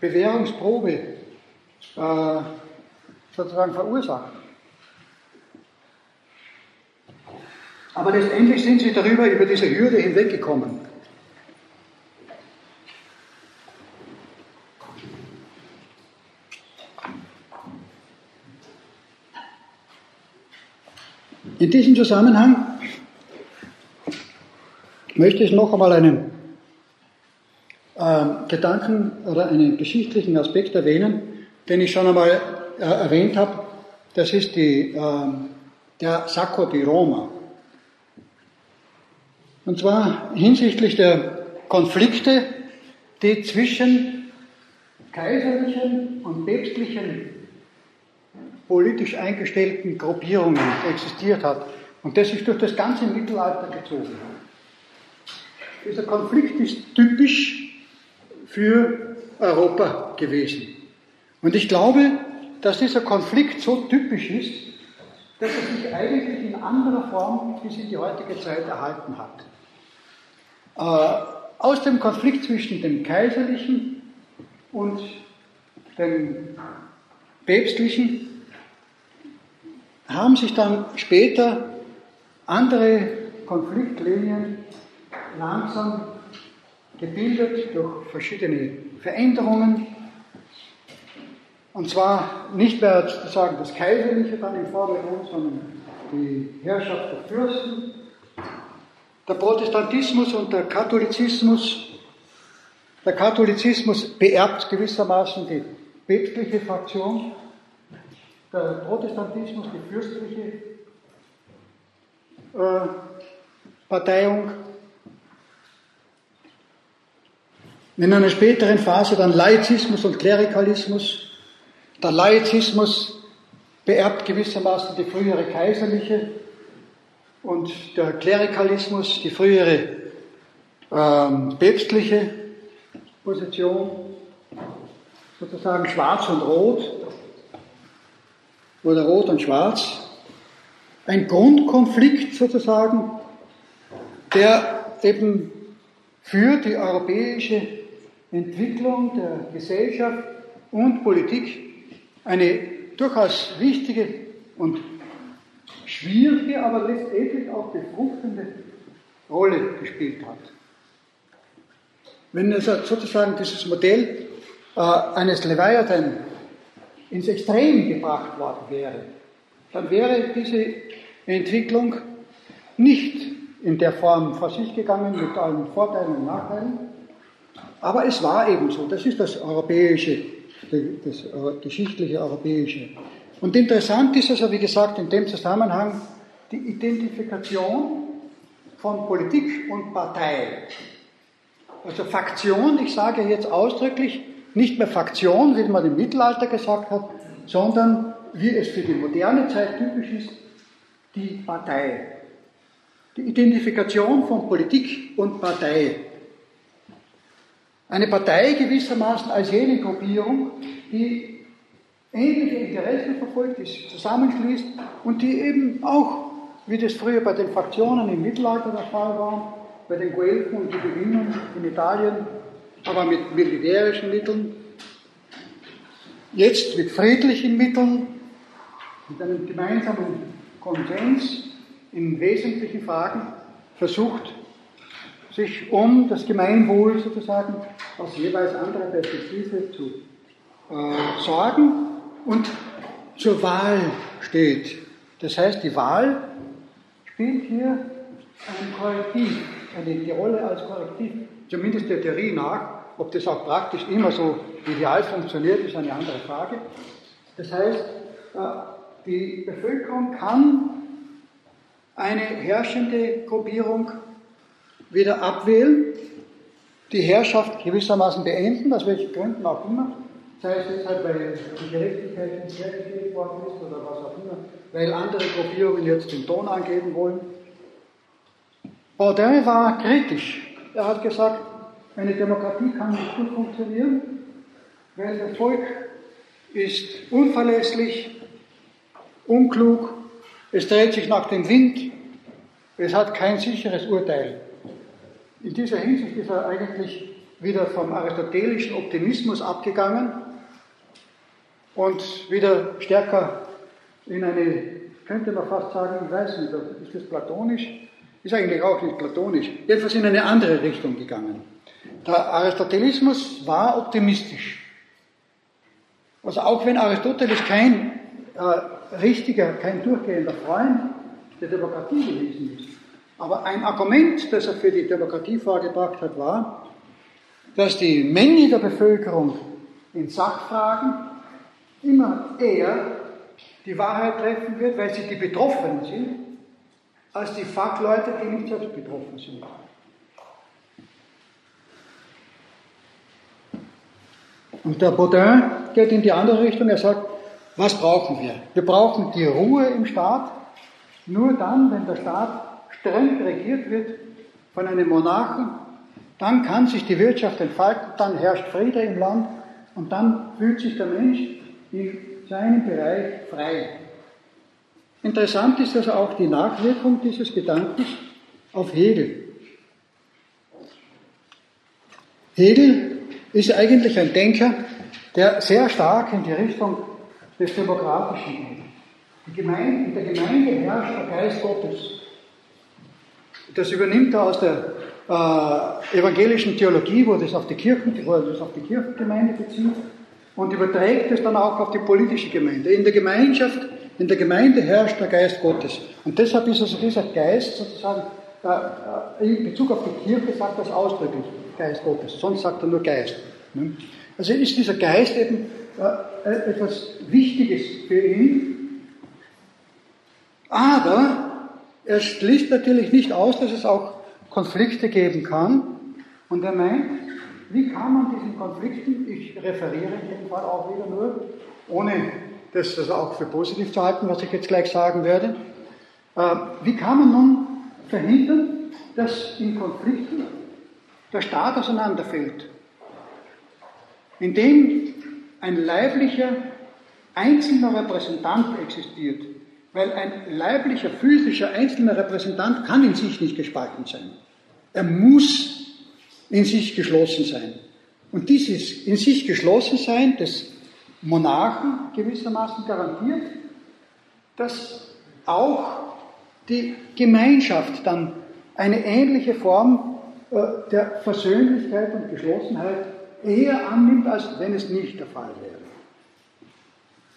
Bewährungsprobe äh, sozusagen verursacht. Aber letztendlich sind sie darüber, über diese Hürde hinweggekommen. In diesem Zusammenhang möchte ich noch einmal einen äh, Gedanken oder einen geschichtlichen Aspekt erwähnen, den ich schon einmal äh, erwähnt habe. Das ist die, äh, der Sacco di Roma. Und zwar hinsichtlich der Konflikte, die zwischen kaiserlichen und päpstlichen politisch eingestellten Gruppierungen existiert hat. Und das ist durch das ganze Mittelalter gezogen. Dieser Konflikt ist typisch für Europa gewesen. Und ich glaube, dass dieser Konflikt so typisch ist, dass er sich eigentlich in anderer Form bis in die heutige Zeit erhalten hat. Äh, aus dem Konflikt zwischen dem Kaiserlichen und dem Päpstlichen haben sich dann später andere Konfliktlinien langsam gebildet durch verschiedene Veränderungen. Und zwar nicht mehr sozusagen das Kaiserliche dann im Vordergrund, sondern die Herrschaft der Fürsten, der Protestantismus und der Katholizismus. Der Katholizismus beerbt gewissermaßen die päpstliche Fraktion der Protestantismus die fürstliche äh, Parteiung. In einer späteren Phase dann Laizismus und Klerikalismus. Der Laizismus beerbt gewissermaßen die frühere kaiserliche und der Klerikalismus die frühere ähm, päpstliche Position, sozusagen schwarz und rot oder Rot und Schwarz, ein Grundkonflikt sozusagen, der eben für die europäische Entwicklung der Gesellschaft und Politik eine durchaus wichtige und schwierige, aber letztendlich auch befruchtende Rolle gespielt hat. Wenn also sozusagen dieses Modell äh, eines Leviathan ins Extrem gebracht worden wäre, dann wäre diese Entwicklung nicht in der Form vor sich gegangen mit allen Vorteilen und Nachteilen. Aber es war eben so. Das ist das europäische, das geschichtliche europäische. Und interessant ist also, wie gesagt, in dem Zusammenhang die Identifikation von Politik und Partei. Also Faktion, ich sage jetzt ausdrücklich, nicht mehr Faktion, wie man im Mittelalter gesagt hat, sondern wie es für die moderne Zeit typisch ist, die Partei. Die Identifikation von Politik und Partei. Eine Partei gewissermaßen als jene Gruppierung, die ähnliche Interessen verfolgt, die sich zusammenschließt und die eben auch, wie das früher bei den Fraktionen im Mittelalter der Fall war, bei den Guelfen und die Gewinnern in Italien aber mit militärischen Mitteln, jetzt mit friedlichen Mitteln, mit einem gemeinsamen Konsens in wesentlichen Fragen versucht, sich um das Gemeinwohl sozusagen aus jeweils anderer Perspektive zu äh, sorgen und zur Wahl steht. Das heißt, die Wahl spielt hier ein Korrektiv, eine, die Rolle als Korrektiv zumindest der Theorie nach. Ob das auch praktisch immer so ideal funktioniert, ist eine andere Frage. Das heißt, äh, die Bevölkerung kann eine herrschende Gruppierung wieder abwählen, die Herrschaft gewissermaßen beenden, aus welchen Gründen auch immer, sei es deshalb, weil die Gerechtigkeit nicht hergestellt worden ist oder was auch immer, weil andere Gruppierungen jetzt den Ton angeben wollen. Baudin war kritisch er hat gesagt, eine Demokratie kann nicht gut funktionieren, weil das Volk ist unverlässlich, unklug, es dreht sich nach dem Wind, es hat kein sicheres Urteil. In dieser Hinsicht ist er eigentlich wieder vom aristotelischen Optimismus abgegangen und wieder stärker in eine, könnte man fast sagen, ich weiß nicht, ist das platonisch? Ist eigentlich auch nicht platonisch. Jedenfalls in eine andere Richtung gegangen. Der Aristotelismus war optimistisch. Also auch wenn Aristoteles kein äh, richtiger, kein durchgehender Freund der Demokratie gewesen ist, aber ein Argument, das er für die Demokratie vorgebracht hat, war, dass die Menge der Bevölkerung in Sachfragen immer eher die Wahrheit treffen wird, weil sie die Betroffenen sind, als die Fachleute, die nicht selbst betroffen sind. Und der Baudin geht in die andere Richtung. Er sagt, was brauchen wir? Wir brauchen die Ruhe im Staat. Nur dann, wenn der Staat streng regiert wird von einem Monarchen, dann kann sich die Wirtschaft entfalten, dann herrscht Friede im Land und dann fühlt sich der Mensch in seinem Bereich frei. Interessant ist also auch die Nachwirkung dieses Gedankens auf Hegel. Hegel ist eigentlich ein Denker, der sehr stark in die Richtung des Demokratischen geht. Gemeinde, in der Gemeinde herrscht der Geist Gottes. Das übernimmt er aus der äh, evangelischen Theologie, wo das auf die Kirchen, wo das auf die Kirchengemeinde bezieht, und überträgt es dann auch auf die politische Gemeinde. In der Gemeinschaft, in der Gemeinde herrscht der Geist Gottes. Und deshalb ist also dieser Geist sozusagen, in Bezug auf die Kirche sagt das ausdrücklich, Geist Gottes, sonst sagt er nur Geist. Ne? Also ist dieser Geist eben äh, etwas Wichtiges für ihn, aber er schließt natürlich nicht aus, dass es auch Konflikte geben kann. Und er meint, wie kann man diesen Konflikten, ich referiere in jedem Fall auch wieder nur, ohne das also auch für positiv zu halten, was ich jetzt gleich sagen werde, äh, wie kann man nun verhindern, dass in Konflikten der Staat auseinanderfällt, indem ein leiblicher einzelner Repräsentant existiert, weil ein leiblicher, physischer, einzelner Repräsentant kann in sich nicht gespalten sein. Er muss in sich geschlossen sein. Und dieses in sich geschlossen sein des Monarchen gewissermaßen garantiert, dass auch die Gemeinschaft dann eine ähnliche Form äh, der Versöhnlichkeit und Geschlossenheit eher annimmt, als wenn es nicht der Fall wäre.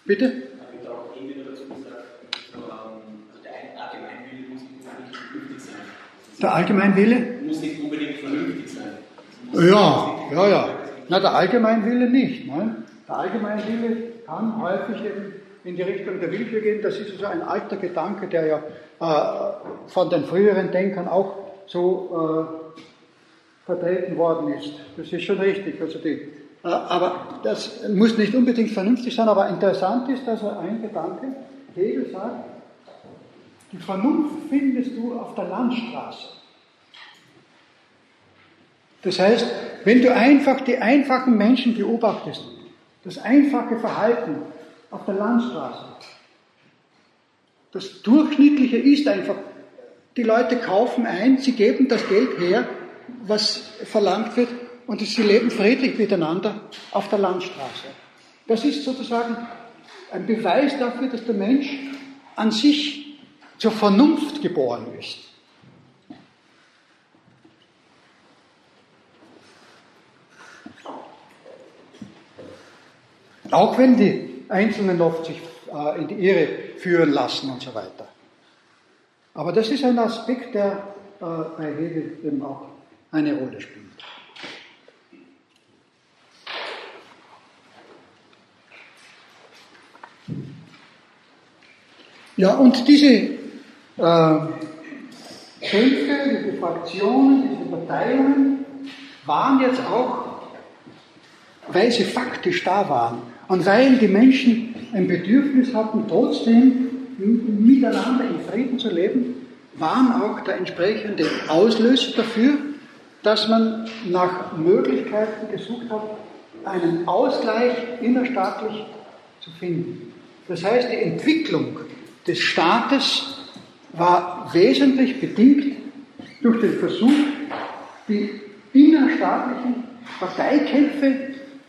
Bitte? Der Allgemeinwille? Muss nicht unbedingt vernünftig sein. Ja, ja, ja. Na, der Allgemeinwille nicht. Nein? Der Allgemeinwille kann häufig eben in die Richtung der Willkür gehen. Das ist also ein alter Gedanke, der ja äh, von den früheren Denkern auch so äh, vertreten worden ist. Das ist schon richtig. Also die, äh, aber das muss nicht unbedingt vernünftig sein, aber interessant ist, dass er ein Gedanke, Hegel sagt, die Vernunft findest du auf der Landstraße. Das heißt, wenn du einfach die einfachen Menschen beobachtest, das einfache Verhalten auf der Landstraße, das Durchschnittliche ist einfach, die Leute kaufen ein, sie geben das Geld her, was verlangt wird, und sie leben friedlich miteinander auf der Landstraße. Das ist sozusagen ein Beweis dafür, dass der Mensch an sich zur Vernunft geboren ist. Auch wenn die Einzelnen oft sich äh, in die Irre führen lassen und so weiter. Aber das ist ein Aspekt, der äh, bei Hegel eben auch eine Rolle spielt. Ja, und diese äh, Kämpfe, diese Fraktionen, diese Parteiungen waren jetzt auch, weil sie faktisch da waren und weil die Menschen ein Bedürfnis hatten, trotzdem miteinander in Frieden zu leben, waren auch der entsprechende Auslöser dafür, dass man nach Möglichkeiten gesucht hat, einen Ausgleich innerstaatlich zu finden. Das heißt, die Entwicklung des Staates war wesentlich bedingt durch den Versuch, die innerstaatlichen Parteikämpfe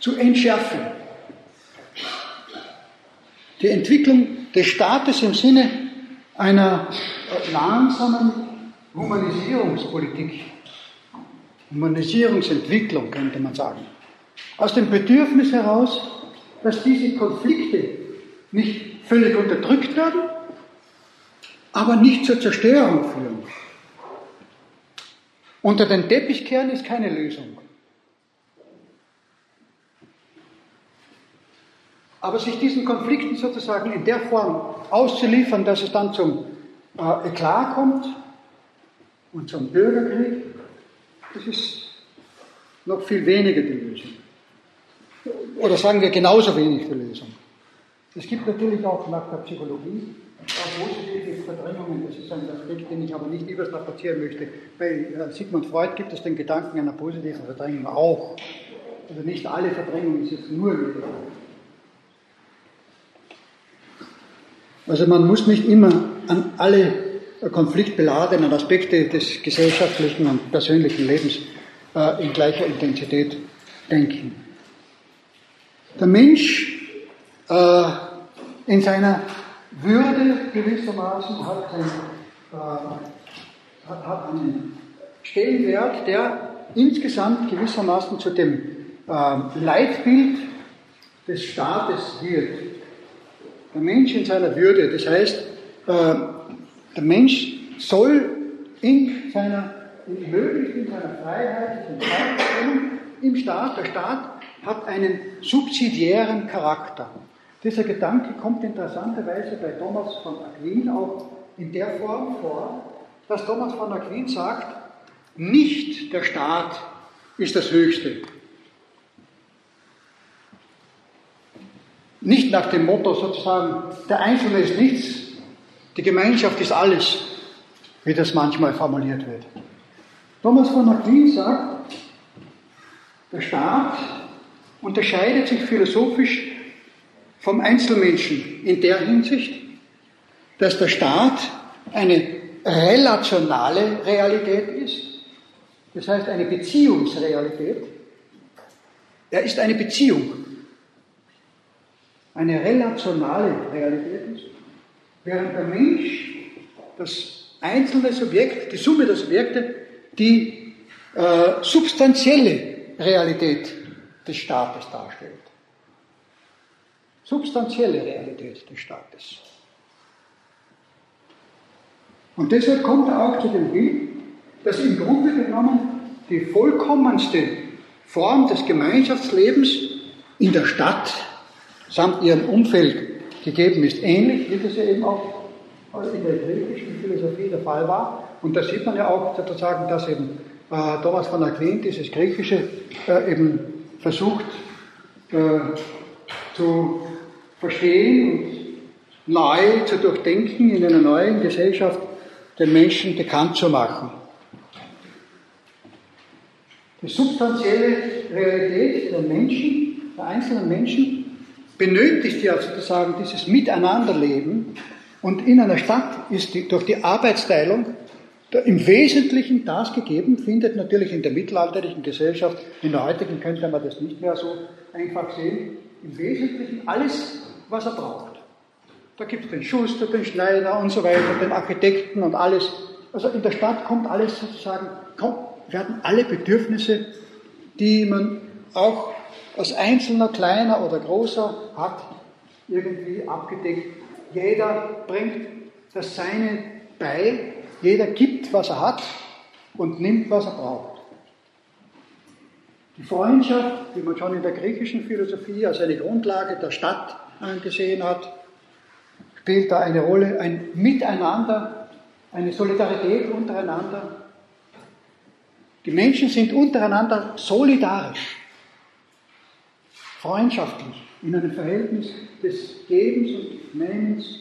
zu entschärfen. Die Entwicklung des Staates im Sinne einer langsamen Humanisierungspolitik, Humanisierungsentwicklung könnte man sagen. Aus dem Bedürfnis heraus, dass diese Konflikte nicht völlig unterdrückt werden, aber nicht zur Zerstörung führen. Unter den Teppichkehren ist keine Lösung. Aber sich diesen Konflikten sozusagen in der Form auszuliefern, dass es dann zum äh, Eklat kommt und zum Bürgerkrieg, das ist noch viel weniger die Lösung. Oder sagen wir genauso wenig die Lösung. Es gibt natürlich auch nach der Psychologie positive Verdrängungen. Das ist ein Aspekt, den ich aber nicht überstrapazieren möchte. Bei äh, Sigmund Freud gibt es den Gedanken einer positiven Verdrängung auch. Also nicht alle Verdrängung ist jetzt nur negativ. Also man muss nicht immer an alle konfliktbeladenen Aspekte des gesellschaftlichen und persönlichen Lebens äh, in gleicher Intensität denken. Der Mensch äh, in seiner Würde gewissermaßen hat, ein, äh, hat, einen Stellenwert, der insgesamt gewissermaßen zu dem Leitbild des Staates wird. Der Mensch in seiner Würde. Das heißt, äh, der Mensch soll in seiner, in möglichst in seiner Freiheit, im Staat, der Staat hat einen subsidiären Charakter. Dieser Gedanke kommt interessanterweise bei Thomas von Aquin auch in der Form vor, dass Thomas von Aquin sagt, nicht der Staat ist das Höchste, Nicht nach dem Motto sozusagen, der Einzelne ist nichts, die Gemeinschaft ist alles, wie das manchmal formuliert wird. Thomas von Aquin sagt, der Staat unterscheidet sich philosophisch vom Einzelmenschen in der Hinsicht, dass der Staat eine relationale Realität ist, das heißt eine Beziehungsrealität. Er ist eine Beziehung eine relationale Realität ist, während der Mensch das einzelne Subjekt, die Summe der Subjekte, die äh, substanzielle Realität des Staates darstellt. Substanzielle Realität des Staates. Und deshalb kommt er auch zu dem Bild, dass im Grunde genommen die vollkommenste Form des Gemeinschaftslebens in der Stadt samt ihrem Umfeld gegeben ist, ähnlich wie das ja eben auch in der griechischen Philosophie der Fall war. Und da sieht man ja auch sozusagen, dass eben äh, Thomas von Aquin dieses Griechische äh, eben versucht äh, zu verstehen und neu zu durchdenken, in einer neuen Gesellschaft den Menschen bekannt zu machen. Die substanzielle Realität der Menschen, der einzelnen Menschen, benötigt ja sozusagen dieses Miteinanderleben und in einer Stadt ist die, durch die Arbeitsteilung im Wesentlichen das gegeben, findet natürlich in der mittelalterlichen Gesellschaft, in der heutigen könnte man das nicht mehr so einfach sehen, im Wesentlichen alles, was er braucht. Da gibt es den Schuster, den Schneider und so weiter, den Architekten und alles. Also in der Stadt kommt alles sozusagen, kommt, werden alle Bedürfnisse, die man auch als Einzelner, kleiner oder großer, hat irgendwie abgedeckt. Jeder bringt das Seine bei, jeder gibt, was er hat und nimmt, was er braucht. Die Freundschaft, die man schon in der griechischen Philosophie als eine Grundlage der Stadt angesehen hat, spielt da eine Rolle, ein Miteinander, eine Solidarität untereinander. Die Menschen sind untereinander solidarisch freundschaftlich, in einem Verhältnis des Gebens und Nehmens,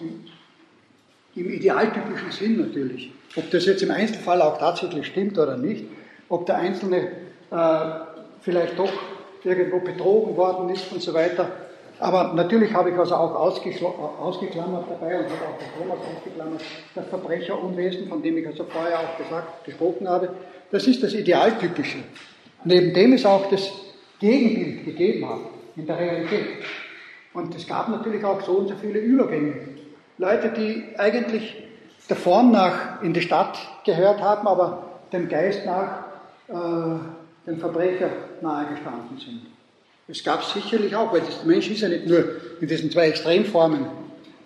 im, idealtypischen Sinn natürlich. Ob das jetzt im Einzelfall auch tatsächlich stimmt oder nicht, ob der Einzelne äh, vielleicht doch irgendwo betrogen worden ist und so weiter. Aber natürlich habe ich also auch ausgeklammert dabei und habe auch der Thomas ausgeklammert, das Verbrecherunwesen, von dem ich also vorher auch gesagt, gesprochen habe, das ist das Idealtypische. Neben dem ist auch das Gegenbild gegeben hat in der Realität. Und es gab natürlich auch so und so viele Übergänge. Leute, die eigentlich der Form nach in die Stadt gehört haben, aber dem Geist nach äh, dem Verbrecher nahegestanden sind. Es gab sicherlich auch, weil der Mensch ist ja nicht nur in diesen zwei Extremformen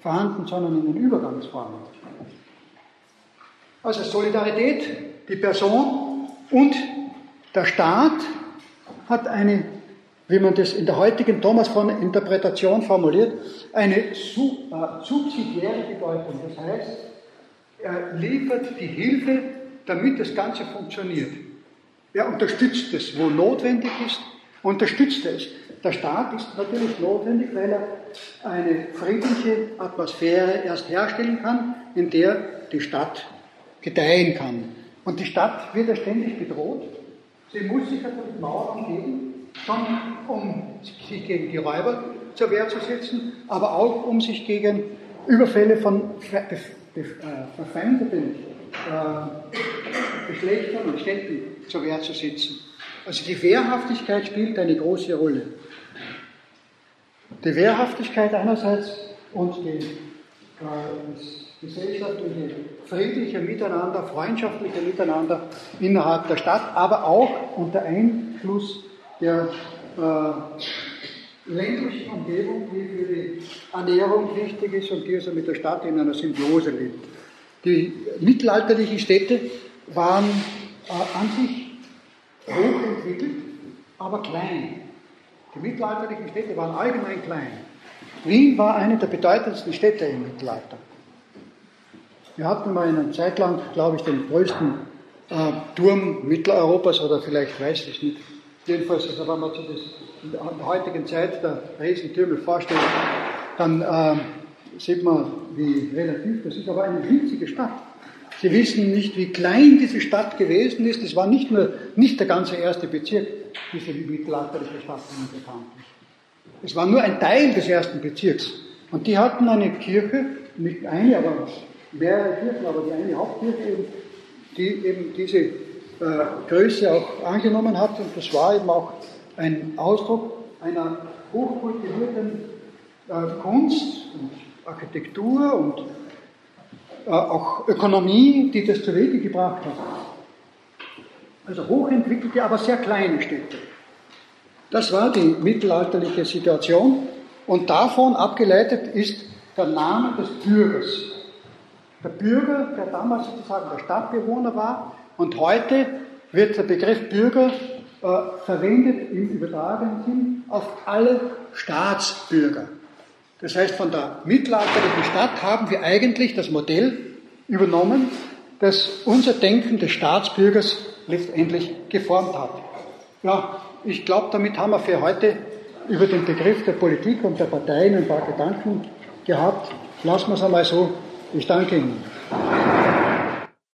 vorhanden, sondern in den Übergangsformen. Also Solidarität, die Person und der Staat hat eine, wie man das in der heutigen Thomas von Interpretation formuliert, eine äh, subsidiäre Bedeutung. Das heißt, er liefert die Hilfe, damit das Ganze funktioniert. Er unterstützt es, wo notwendig ist, unterstützt er es. Der Staat ist natürlich notwendig, weil er eine friedliche Atmosphäre erst herstellen kann, in der die Stadt gedeihen kann. Und die Stadt wird ja ständig bedroht. Sie muss sich natürlich Mauern umgeben, schon um sich gegen die Räuber zur Wehr zu setzen, aber auch um sich gegen Überfälle von äh, verfeindeten äh, Geschlechtern und Städten zur Wehr zu setzen. Also die Wehrhaftigkeit spielt eine große Rolle. Die Wehrhaftigkeit einerseits und die, äh, gesellschaftliche, friedliche Miteinander, freundschaftliche Miteinander innerhalb der Stadt, aber auch unter Einfluss der äh, ländlichen Umgebung, die für die Ernährung wichtig ist und die also mit der Stadt in einer Symbiose lebt. Die mittelalterlichen Städte waren äh, an sich hochentwickelt, aber klein. Die mittelalterlichen Städte waren allgemein klein. Wien war eine der bedeutendsten Städte im Mittelalter. Wir hatten mal eine Zeit lang, glaube ich, den größten äh, Turm Mitteleuropas oder vielleicht weiß ich nicht. Jedenfalls, also wenn man sich das in der heutigen Zeit der Riesentürme vorstellt, dann äh, sieht man, wie relativ das ist. Aber eine winzige Stadt. Sie wissen nicht, wie klein diese Stadt gewesen ist. Es war nicht nur nicht der ganze erste Bezirk, diese mittelalterliche Stadt, die bekannt ist. Es war nur ein Teil des ersten Bezirks. Und die hatten eine Kirche, nicht eine, aber mehrere Kirchen, aber die eine Hauptkirche, eben, die eben diese äh, Größe auch angenommen hat. Und das war eben auch ein Ausdruck einer hochkultivierten äh, Kunst und Architektur und äh, auch Ökonomie, die das zu Wege gebracht hat. Also hochentwickelte, aber sehr kleine Städte. Das war die mittelalterliche Situation und davon abgeleitet ist der Name des Bürgers. Der Bürger, der damals sozusagen der Stadtbewohner war, und heute wird der Begriff Bürger äh, verwendet im übertragenen Sinn auf alle Staatsbürger. Das heißt, von der mittelalterlichen Stadt haben wir eigentlich das Modell übernommen, das unser Denken des Staatsbürgers letztendlich geformt hat. Ja, ich glaube, damit haben wir für heute über den Begriff der Politik und der Parteien ein paar Gedanken gehabt. Lassen wir es einmal so. Ich danke Ihnen.